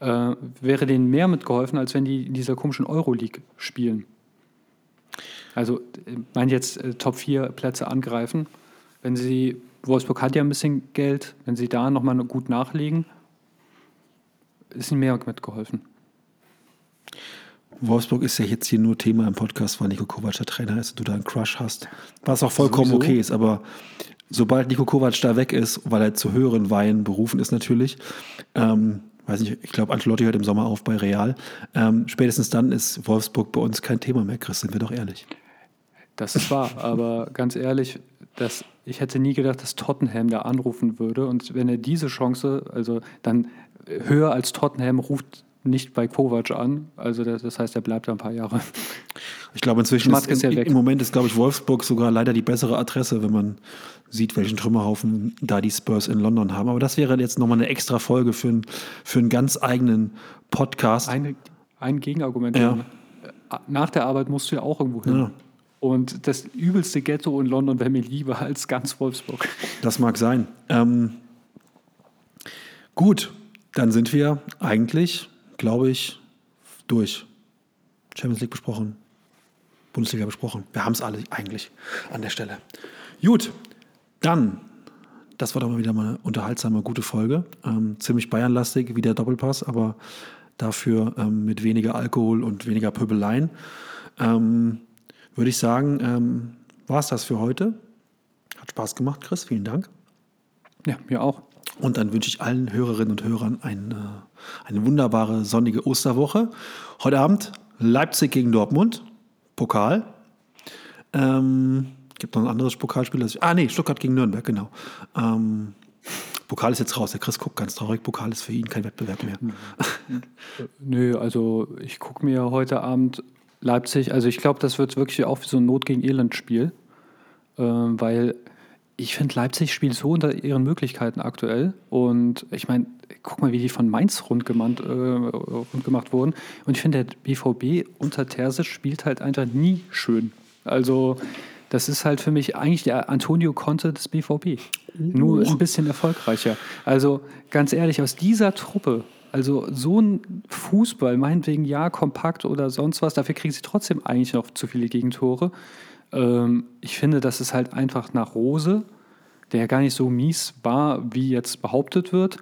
Äh, wäre denen mehr mitgeholfen, als wenn die in dieser komischen Euroleague spielen. Also, ich meine jetzt äh, Top 4 Plätze angreifen. Wenn sie, Wolfsburg hat ja ein bisschen Geld, wenn sie da nochmal gut nachlegen, ist ihnen mehr mitgeholfen. Wolfsburg ist ja jetzt hier nur Thema im Podcast, weil Nico Kovac der Trainer ist und du da einen Crush hast. Was auch vollkommen Sowieso. okay ist, aber sobald Nico Kovac da weg ist, weil er zu höheren Weihen berufen ist natürlich, ähm, weiß nicht, ich glaube, Ancelotti hört im Sommer auf bei Real, ähm, spätestens dann ist Wolfsburg bei uns kein Thema mehr, Chris, sind wir doch ehrlich. Das ist wahr, aber ganz ehrlich, das, ich hätte nie gedacht, dass Tottenham da anrufen würde und wenn er diese Chance, also dann höher als Tottenham ruft nicht bei Kovac an. Also das, das, heißt, er bleibt da ein paar Jahre. Ich glaube, inzwischen ist, ist ja im Moment ist, glaube ich, Wolfsburg sogar leider die bessere Adresse, wenn man sieht, welchen Trümmerhaufen da die Spurs in London haben. Aber das wäre jetzt nochmal eine extra Folge für, ein, für einen ganz eigenen Podcast. Eine, ein Gegenargument. Ja. Nach der Arbeit musst du ja auch irgendwo hin. Ja. Und das übelste Ghetto in London wäre mir lieber als ganz Wolfsburg. Das mag sein. Ähm, gut, dann sind wir eigentlich glaube ich, durch. Champions League besprochen, Bundesliga besprochen. Wir haben es alle eigentlich an der Stelle. Gut, dann, das war doch mal wieder mal eine unterhaltsame, gute Folge. Ähm, ziemlich Bayernlastig, wie der Doppelpass, aber dafür ähm, mit weniger Alkohol und weniger Pöbeleien. Ähm, Würde ich sagen, ähm, war es das für heute. Hat Spaß gemacht, Chris. Vielen Dank. Ja, mir auch. Und dann wünsche ich allen Hörerinnen und Hörern eine, eine wunderbare sonnige Osterwoche. Heute Abend Leipzig gegen Dortmund, Pokal. Ähm, gibt noch ein anderes Pokalspiel. Das ich, ah, nee, Stuttgart gegen Nürnberg, genau. Ähm, Pokal ist jetzt raus. Der Chris guckt ganz traurig. Pokal ist für ihn kein Wettbewerb mehr. Nö, also ich gucke mir heute Abend Leipzig, also ich glaube, das wird wirklich auch wie so ein Not gegen Elend-Spiel, äh, weil ich finde, Leipzig spielt so unter ihren Möglichkeiten aktuell. Und ich meine, guck mal, wie die von Mainz rund gemacht, äh, rund gemacht wurden. Und ich finde, der BVB unter Terzic spielt halt einfach nie schön. Also, das ist halt für mich eigentlich der Antonio Conte des BVB. Nur ein bisschen erfolgreicher. Also, ganz ehrlich, aus dieser Truppe, also so ein Fußball, meinetwegen ja, kompakt oder sonst was, dafür kriegen sie trotzdem eigentlich noch zu viele Gegentore. Ähm, ich finde, das ist halt einfach nach Rose, der gar nicht so mies war, wie jetzt behauptet wird.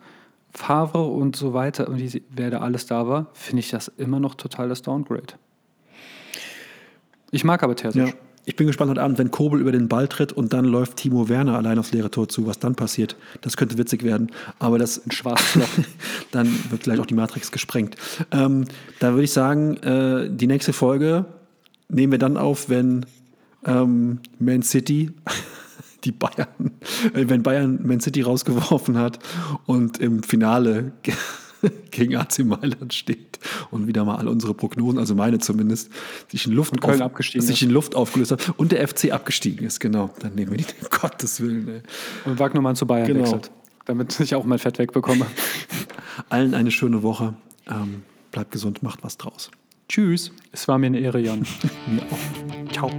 Favre und so weiter und wie, wer da alles da war, finde ich das immer noch total das Downgrade. Ich mag aber Terzic. Ja. Ich bin gespannt heute Abend, wenn Kobel über den Ball tritt und dann läuft Timo Werner allein aufs leere Tor zu, was dann passiert. Das könnte witzig werden. Aber das Ein schwarzes Loch. dann wird gleich auch die Matrix gesprengt. Ähm, da würde ich sagen, äh, die nächste Folge nehmen wir dann auf, wenn ähm, Man City die Bayern, äh, wenn Bayern Man City rausgeworfen hat und im Finale gegen AC Mailand steht und wieder mal alle unsere Prognosen, also meine zumindest, sich in Luft, abgestiegen sich in Luft aufgelöst hat und der FC abgestiegen ist, genau. Dann nehmen wir die, um Gottes Willen. Ey. Und Wagnermann zu Bayern Genau. wechselt. Damit ich auch mein Fett wegbekomme. Allen eine schöne Woche. Ähm, bleibt gesund, macht was draus. Tschüss. Es war mir eine Ehre, Jan. Mir auch. Ciao.